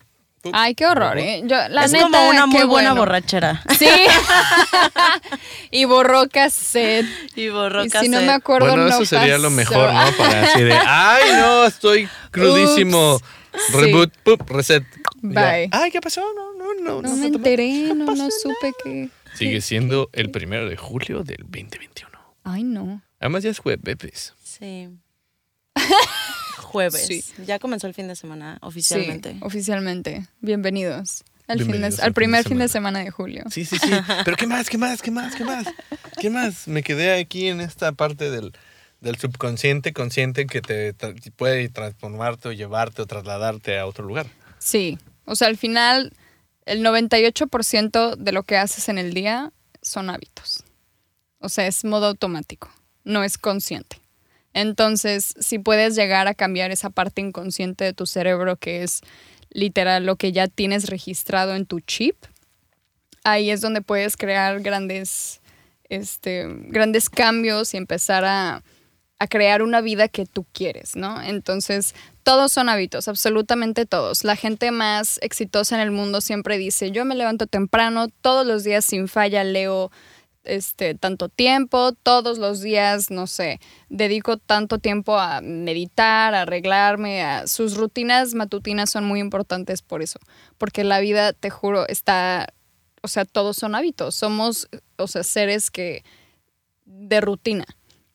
Ay, qué horror. ¿eh? Yo, la es neta, como una muy buena bueno. borrachera. Sí. y borró cassette. Y borró Y si no me cassette. acuerdo, Bueno, no eso sería lo mejor, ¿no? Para así de, ay, no, estoy crudísimo. Ups. Reboot, pup, reset. Ya, Bye. Ay, ¿qué pasó? No, no, no. No no me enteré, no, no supe que... Sigue siendo el primero de julio del 2021. Ay, no. Además ya es jueves. Sí. Jueves. Sí. Ya comenzó el fin de semana oficialmente. Sí, oficialmente. Bienvenidos. Al, fin de- al primer fin de semana de julio. Sí, sí, sí. Pero ¿qué más? ¿Qué más? ¿Qué más? ¿Qué más? ¿Qué más? Me quedé aquí en esta parte del, del subconsciente, consciente que te tra- puede transformarte o llevarte o trasladarte a otro lugar. Sí, o sea, al final el 98% de lo que haces en el día son hábitos. O sea, es modo automático, no es consciente. Entonces, si puedes llegar a cambiar esa parte inconsciente de tu cerebro, que es literal lo que ya tienes registrado en tu chip, ahí es donde puedes crear grandes, este, grandes cambios y empezar a, a crear una vida que tú quieres, ¿no? Entonces, todos son hábitos, absolutamente todos. La gente más exitosa en el mundo siempre dice, yo me levanto temprano, todos los días sin falla leo este, tanto tiempo, todos los días, no sé, dedico tanto tiempo a meditar, a arreglarme, a sus rutinas matutinas son muy importantes por eso, porque la vida, te juro, está, o sea, todos son hábitos, somos, o sea, seres que de rutina,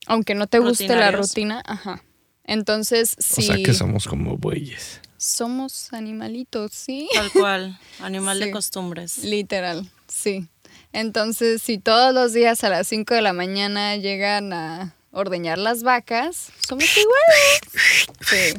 aunque no te guste la rutina, ajá. Entonces, sí, O sea que somos como bueyes. somos animalitos, sí. Tal cual. Animal Sí. de costumbres. Literal, sí. Entonces, si todos los días a las 5 de la mañana llegan a ordeñar las vacas, somos iguales. Sí.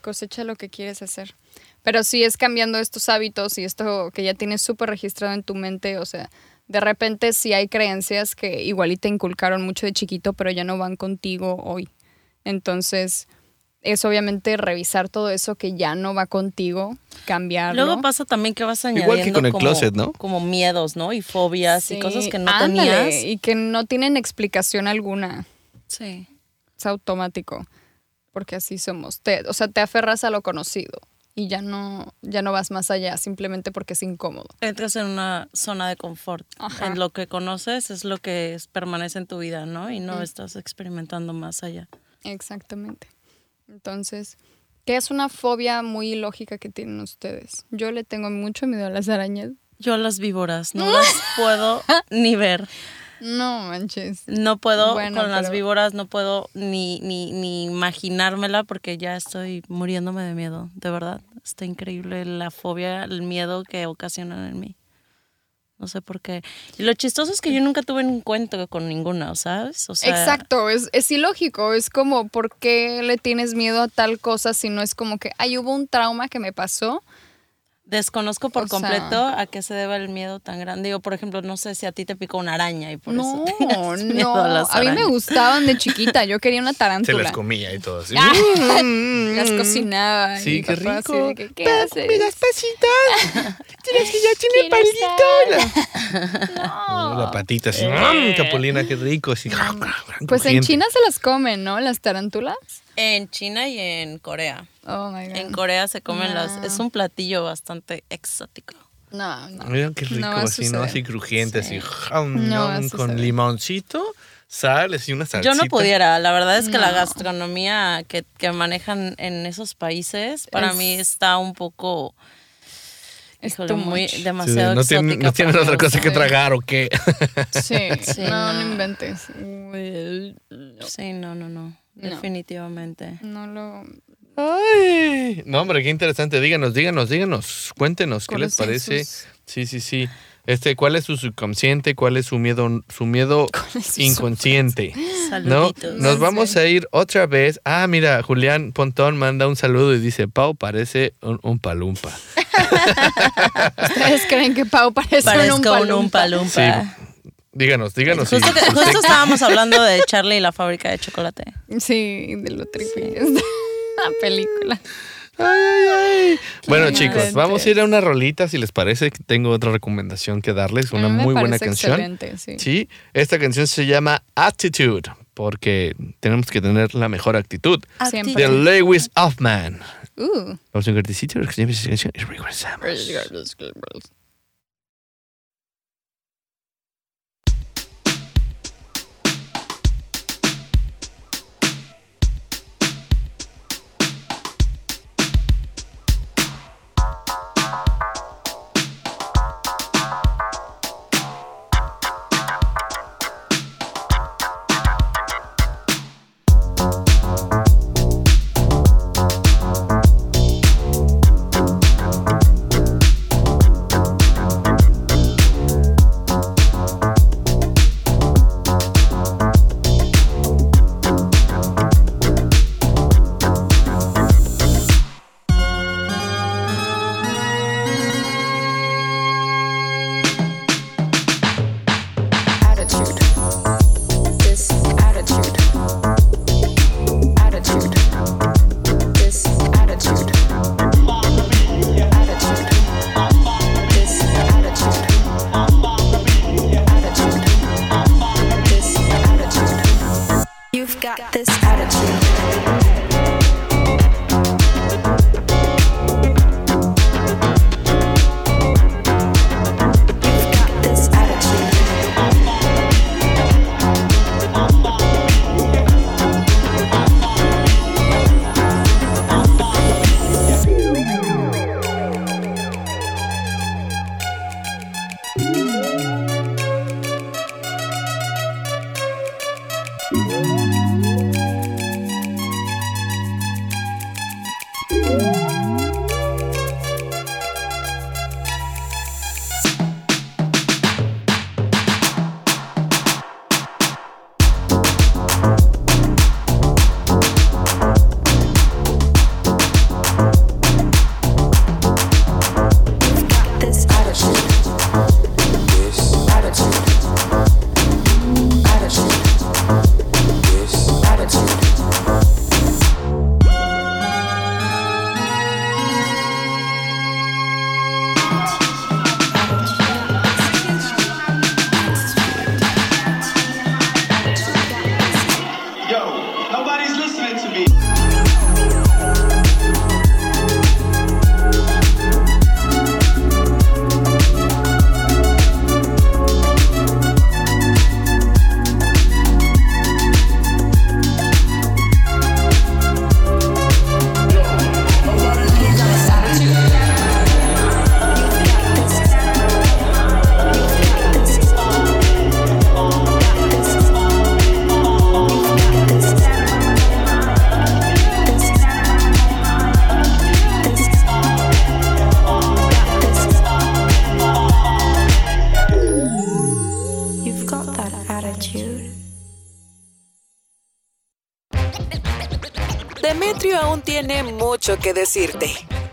Cosecha lo que quieres hacer. Pero sí es cambiando estos hábitos y esto que ya tienes súper registrado en tu mente, o sea, de repente sí hay creencias que igual y te inculcaron mucho de chiquito, pero ya no van contigo hoy. Entonces, es obviamente revisar todo eso que ya no va contigo, cambiarlo. Luego pasa también que vas añadiendo Igual que con el como, closet, ¿no? como miedos, ¿no? Y fobias y cosas que no ándale, tenías. Y que no tienen explicación alguna. Sí. Es automático. Porque así somos. Te, o sea, te aferras a lo conocido y ya no, ya no vas más allá, simplemente porque es incómodo. Entras en una zona de confort. Ajá. En lo que conoces es lo que es- permanece en tu vida, ¿no? Y no Mm. estás experimentando más allá. Exactamente. Entonces, ¿qué es una fobia muy ilógica que tienen ustedes? Yo le tengo mucho miedo a las arañas. Yo a las víboras no las puedo ni ver. No manches. No puedo Bueno, con las víboras, no puedo ni, ni, ni imaginármela porque ya estoy muriéndome de miedo, de verdad. Está increíble la fobia, el miedo que ocasionan en mí. No sé por qué. Y lo chistoso es que yo nunca tuve un encuentro con ninguna, ¿sabes? Exacto, es, es ilógico. Es como, ¿por qué le tienes miedo a tal cosa si no es como que, ay, hubo un trauma que me pasó? Desconozco por O sea- completo a qué se debe el miedo tan grande. Digo, por ejemplo, no sé si a ti te picó una araña y por no, eso miedo no. a las A mí me gustaban de chiquita. Yo quería una Se tarántula. las comía y todo así. Ah, Mm, las cocinaba. Sí, y qué rico. que, ¿Qué haces? ¿Me das pasitas? ¿Tienes que ya tiene palito? La, No. la patita así. mm, Capulina, qué rico. Así, Pues en. China se las comen, ¿no? Las tarántulas. En China y en Corea. Oh my god. En Corea se comen las... No. Es un platillo bastante exótico. No, no. Miren qué rico, No así, ¿no? Así crujiente, Sí. así. No con limoncito, sal, así una salsita. Yo no pudiera, la verdad es que la No. gastronomía que, que manejan en esos países para Es- mí está un poco híjole, muy much. Sí, demasiado no, tienen, exótica no tienen otra cosa que tragar o qué. Sí, Sí, no, no no. inventes. Sí, no, no, no, No. definitivamente. No lo. Ay, no, hombre, qué interesante. Díganos, díganos, díganos. Cuéntenos, ¿qué les ¿Cuáles son parece? sus- Sí, sí, sí. Este, ¿cuál es su subconsciente? ¿Cuál es su miedo, su miedo su inconsciente? ¿No? Saluditos. Nos No vamos a ir otra vez. Ah, mira, Julián Pontón manda un saludo y dice, Pau parece un, un palumpa. ¿Ustedes creen que Pau parece Parezco un un Umpa Umpa Lumpa. Sí. Díganos, díganos. Justo, si que- usted- justo estábamos hablando de Charlie y la fábrica de chocolate. Sí, de lo la película. Ay, ay, ay. Bueno, chicos, vamos a ir a una rolita, si les parece. que Tengo otra recomendación que darles, una muy buena canción. Excelente, sí. Sí, esta canción se llama Attitude, porque tenemos que tener la mejor actitud. Siempre. De Lewis Hoffman. Uh. Vamos a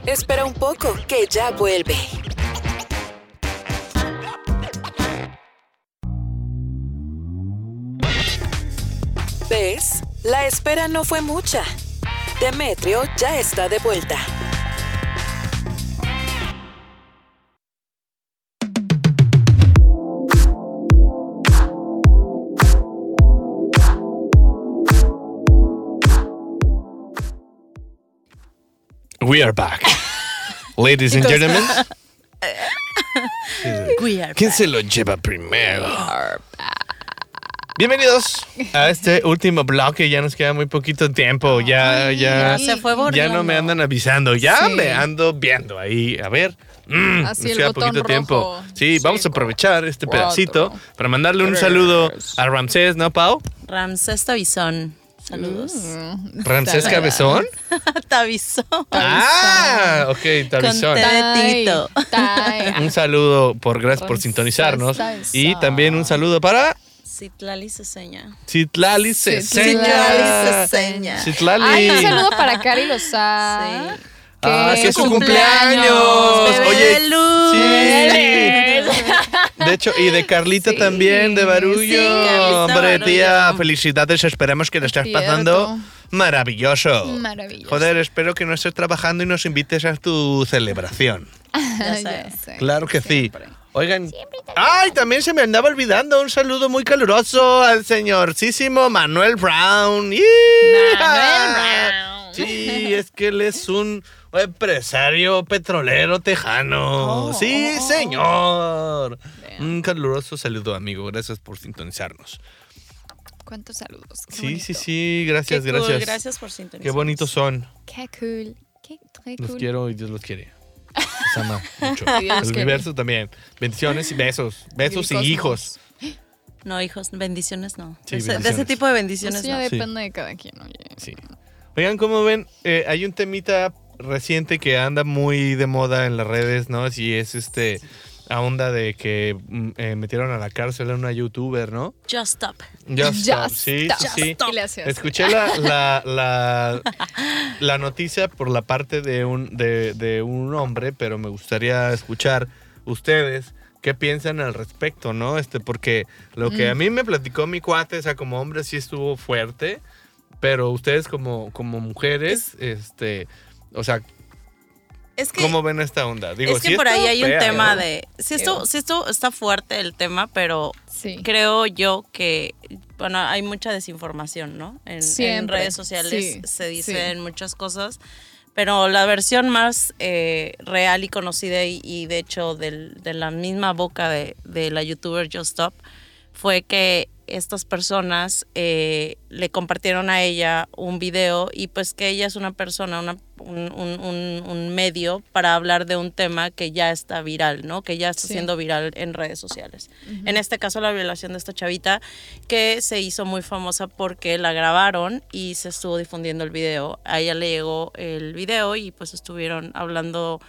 Espera un poco, que ya vuelve. ¿Ves? La espera no fue mucha. Demetrio ya está de vuelta. We are back. Ladies and gentlemen. We are ¿Quién se lo lleva primero? Bienvenidos a este último bloque. Ya nos queda muy poquito tiempo. Ya, ya, Ya se fue ya no me andan avisando. Ya Sí. me ando viendo ahí. A ver. mm, Así nos queda poquito rojo. tiempo. Sí, Sí, vamos a aprovechar este cuatro, pedacito para mandarle un saludo a Ramsés, ¿no, Pau? Ramsés Tabizón. Saludos. Ramsés Cabezón. Tabizón. Ah, ok, Tabizón. Con té. Tai, Tito. tai. Un saludo por gracias por sintonizarnos. Y también un saludo para Citlali Ceseña. Citlali Citlali Ceseña. Ceseña. Citlali. Ay, un saludo para Cari Lozada. Sí. Ah, que es su cumpleaños. Oye, de sí. De hecho, y de Carlita Sí, también, de Barullo. sí, Carlita Hombre, tía, felicidades. Esperemos que lo estés Cierto. pasando maravilloso. Maravilloso. Joder, espero que no estés trabajando y nos invites a tu celebración. Ya sé. Claro que Siempre. sí. Oigan. Ay, también se me andaba olvidando un saludo muy caluroso al señorcísimo Manuel Brown. Manuel Brown. Sí, es que él es un empresario petrolero tejano. Oh, sí, oh, señor. Un caluroso saludo, amigo. Gracias por sintonizarnos. ¿Cuántos saludos? Qué Sí, bonito. sí, sí. Qué Gracias, cool, gracias. Gracias por sintonizar. Qué bonitos son. Qué cool. Qué re Los cool. quiero y Dios los quiere. Los ama mucho. El quiere. universo también. Bendiciones y besos. Besos y hijos. No, hijos, bendiciones no. Sí, De ese- De bendiciones. ese tipo de Eso bendiciones ya no. Sí. depende de cada quien, oye. Sí. Oigan, como ven, Eh, hay un temita reciente que anda muy de moda en las redes, ¿no? Si es este a onda de que mm, eh, metieron a la cárcel a una youtuber, ¿no? Just stop. Just Stop. Sí, está. sí. Stop. Escuché la, la, la, la noticia por la parte de un, de, de un hombre, pero me gustaría escuchar ustedes qué piensan al respecto, ¿no? Este, porque lo que Mm. a mí me platicó mi cuate, o sea, como hombre sí estuvo fuerte, pero ustedes como, como mujeres, este, o sea, Es que, ¿cómo ven esta onda? Digo, es que sí por ahí hay un fea, tema ¿no? de. Si esto, si esto está fuerte el tema, pero Sí. creo yo que. Bueno, hay mucha desinformación, ¿no? En, redes sociales Sí, se sí. dicen muchas cosas. Pero la versión más eh, real y conocida, y, y de hecho del- de la misma boca de, de la youtuber Just Stop, fue que estas personas eh, le compartieron a ella un video y pues que ella es una persona, una- un, un- un- un medio para hablar de un tema que ya está viral, ¿no? Que ya está Sí. siendo viral en redes sociales. En este caso la violación de esta chavita que se hizo muy famosa porque la grabaron y se estuvo difundiendo el video. A ella le llegó el video y pues estuvieron hablando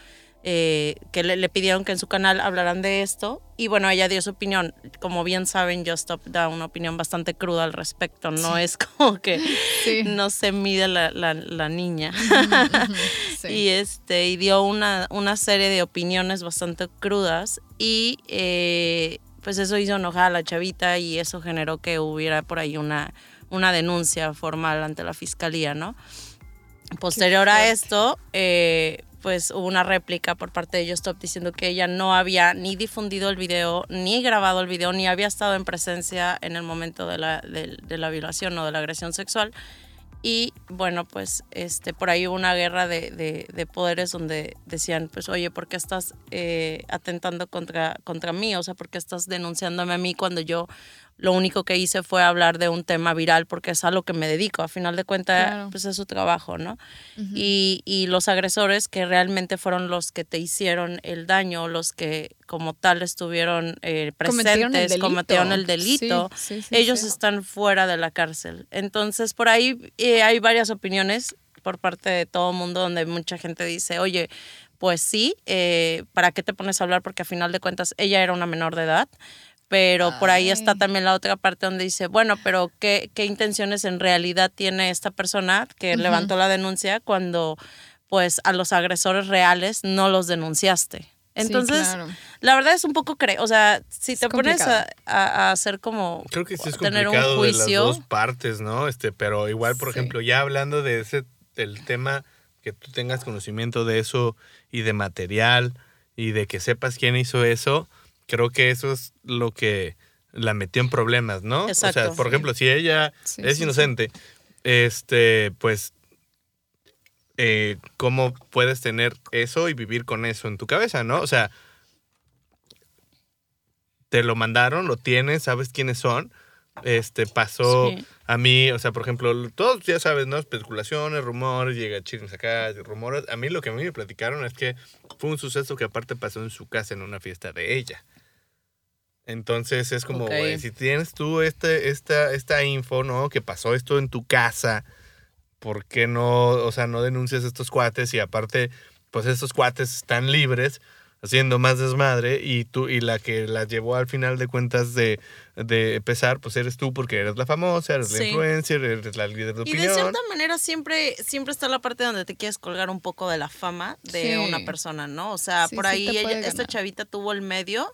eh, que le, le pidieron que en su canal hablaran de esto. Y bueno, ella dio su opinión. Como bien saben, Just Stop da una opinión bastante cruda al respecto. No es como que Sí. no se mide la, la- la niña. Sí. Y este, y dio una, una serie de opiniones bastante crudas. Y eh, pues eso hizo enojar a la chavita y eso generó que hubiera por ahí una, una denuncia formal ante la fiscalía, ¿no? Posterior a esto, eh, pues hubo una réplica por parte de Stop diciendo que ella no había ni difundido el video, ni grabado el video, ni había estado en presencia en el momento de la, de- la violación o de la agresión sexual. Y bueno, pues este, por ahí hubo una guerra de, de- de poderes donde decían, pues oye, ¿por qué estás eh, atentando contra, contra mí? O sea, ¿por qué estás denunciándome a mí cuando yo lo único que hice fue hablar de un tema viral porque es a lo que me dedico? A final de cuentas, Claro. pues es su trabajo, ¿no? y, y los agresores que realmente fueron los que te hicieron el daño, los que como tal estuvieron eh, presentes, cometieron el delito, Sí, sí, sí, ellos están fuera de la cárcel. Entonces, por ahí eh, hay varias opiniones por parte de todo el mundo donde mucha gente dice, oye, pues sí, eh, ¿para qué te pones a hablar? Porque a final de cuentas ella era una menor de edad. Pero por ahí está también la otra parte donde dice, bueno, pero ¿qué, qué intenciones en realidad tiene esta persona que levantó la denuncia cuando pues a los agresores reales no los denunciaste? Entonces, claro. la verdad es un poco, cre o sea, si Es te pones a, a- a hacer como Creo que sí es tener un complicado de las juicio, dos partes, ¿no? Este, pero igual, por Sí. ejemplo, ya hablando de ese del tema que tú tengas conocimiento de eso y de material y de que sepas quién hizo eso, creo que eso es lo que la metió en problemas, ¿no? O sea, Exacto. por ejemplo, si ella Sí, es sí, sí. inocente, este, pues eh, ¿cómo puedes tener eso y vivir con eso en tu cabeza, no? O sea, te lo mandaron, lo tienes, sabes quiénes son. Este pasó Sí. a mí, o sea, por ejemplo, todos ya sabes, ¿no? Especulaciones, rumores, llega chismes acá, rumores. A mí lo que a mí me platicaron es que fue un suceso que aparte pasó en su casa en una fiesta de ella. Entonces es como, Ok. güey, si tienes tú este, esta, esta info, ¿no? Que pasó esto en tu casa, ¿por qué no, o sea, no denuncias a estos cuates? Y aparte, pues estos cuates están libres haciendo más desmadre y tú y la que la llevó al final de cuentas de, de pesar, pues eres tú porque eres la famosa, eres la influencer, eres la líder de Y opinión. de cierta manera siempre, siempre está la parte donde te quieres colgar un poco de la fama de Sí. una persona, ¿no? O sea, Sí, por ahí ella- esta chavita tuvo el medio,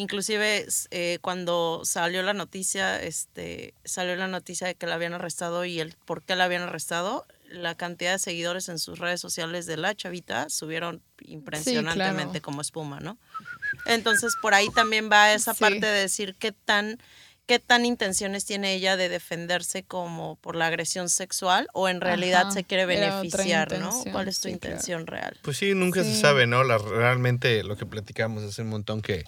inclusive eh, cuando salió la noticia, este, salió la noticia de que la habían arrestado y el por qué la habían arrestado, la cantidad de seguidores en sus redes sociales de la chavita subieron impresionantemente claro. como espuma, ¿no? Entonces por ahí también va esa Sí. parte de decir qué tan qué tan intenciones tiene ella de defenderse como por la agresión sexual o en realidad Ajá, se quiere beneficiar, ¿no? ¿Cuál es tu sí, claro. intención real? Pues sí, nunca se sabe, ¿no? La, realmente lo que platicamos hace un montón que,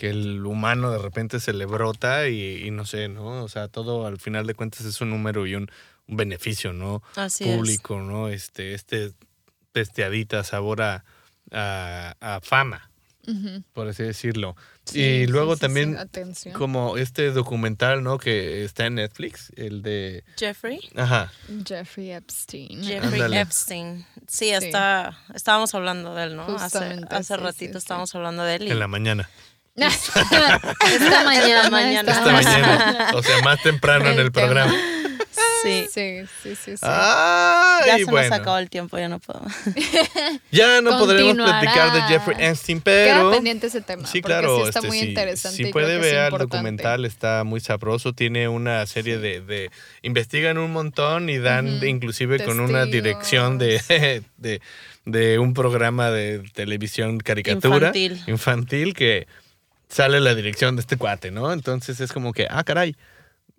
que el humano de repente se le brota y, y no sé, ¿no? O sea, todo al final de cuentas es un número y un, un beneficio, ¿no? Así Público, ¿no? Este, este pesteadita sabor a, a, a fama, por así decirlo. Sí, y luego sí, sí, también como este documental, ¿no? Que está en Netflix, el de... Jeffrey. Ajá. Jeffrey Epstein. Jeffrey. Epstein. Sí, está, estábamos hablando de él, ¿no? Hace, Justamente, hace sí, ratito sí, sí. estábamos hablando de él. y- En la mañana. Esta mañana. mañana. Esta mañana. O sea, más temprano en el tema. programa. Sí. Sí, sí, sí, sí. Ya se bueno. nos acabó el tiempo, ya no puedo. Ya no podremos platicar de Jeffrey Queda pero pendiente ese tema. sí, claro, sí está este, muy sí, interesante. Si puede ver el documental, está muy sabroso. Tiene una serie de, de- investigan un montón y dan inclusive con una dirección de, de, de un programa de televisión caricatura Infantil. infantil que sale la dirección de este cuate, ¿no? Entonces es como que, ah, caray.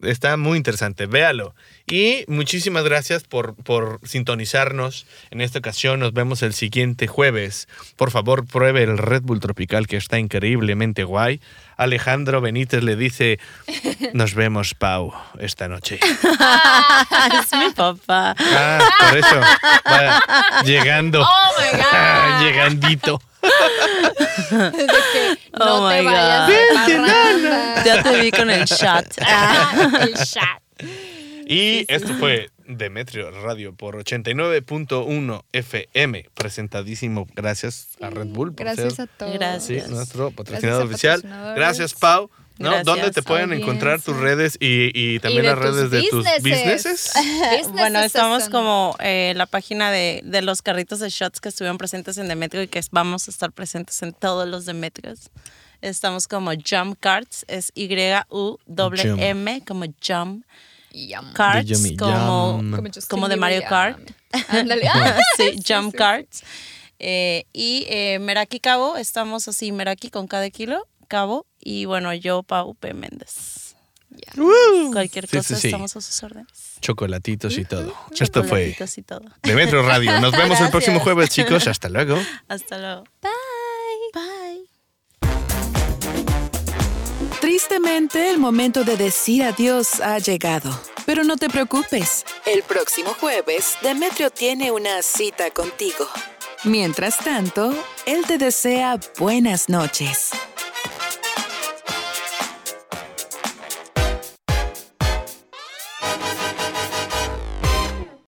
Está muy interesante, véalo. Y muchísimas gracias por, por sintonizarnos en esta ocasión. Nos vemos el siguiente jueves. Por favor, pruebe el Red Bull Tropical que está increíblemente guay. Alejandro Benítez le dice, nos vemos, Pau, esta noche. es mi papá. Ah, por eso. va llegando. Oh my God. Llegandito. De que no Oh te my vayas God. de parranda. Ya te vi con el shot. Ah, el chat. Y esto fue Demetrio Radio por 89.1 FM. Presentadísimo. Gracias a Red Bull por Gracias ser a todos. Gracias. nuestro patrocinador oficial. Gracias, Pau. ¿No? Gracias. ¿Dónde te pueden encontrar tus redes y, y también Y las redes de tus businesses. Bueno, estamos como eh, la página de, de los carritos de shots que estuvieron presentes en Demetrio y que vamos a estar presentes en todos los Demetrios. Estamos como Jump Cards, es Y-U-M, como Jump Yum. Cards, Yummy, como, yum. Como de Mario. Kart. Ah, sí, sí, Jump Cards. Eh, y eh, Meraki Cabo, estamos así, Meraki con cada kilo, Cabo. Y bueno, yo, Pau P. Méndez. Cualquier Sí, cosa sí, sí. estamos a sus órdenes. Chocolatitos y todo. Esto fue Chocolatitos y todo. Demetrio Radio. Nos vemos el próximo jueves, chicos. Hasta luego. Hasta luego. Bye. Tristemente, el momento de decir adiós ha llegado. Pero no te preocupes. El próximo jueves, Demetrio tiene una cita contigo. Mientras tanto, él te desea buenas noches.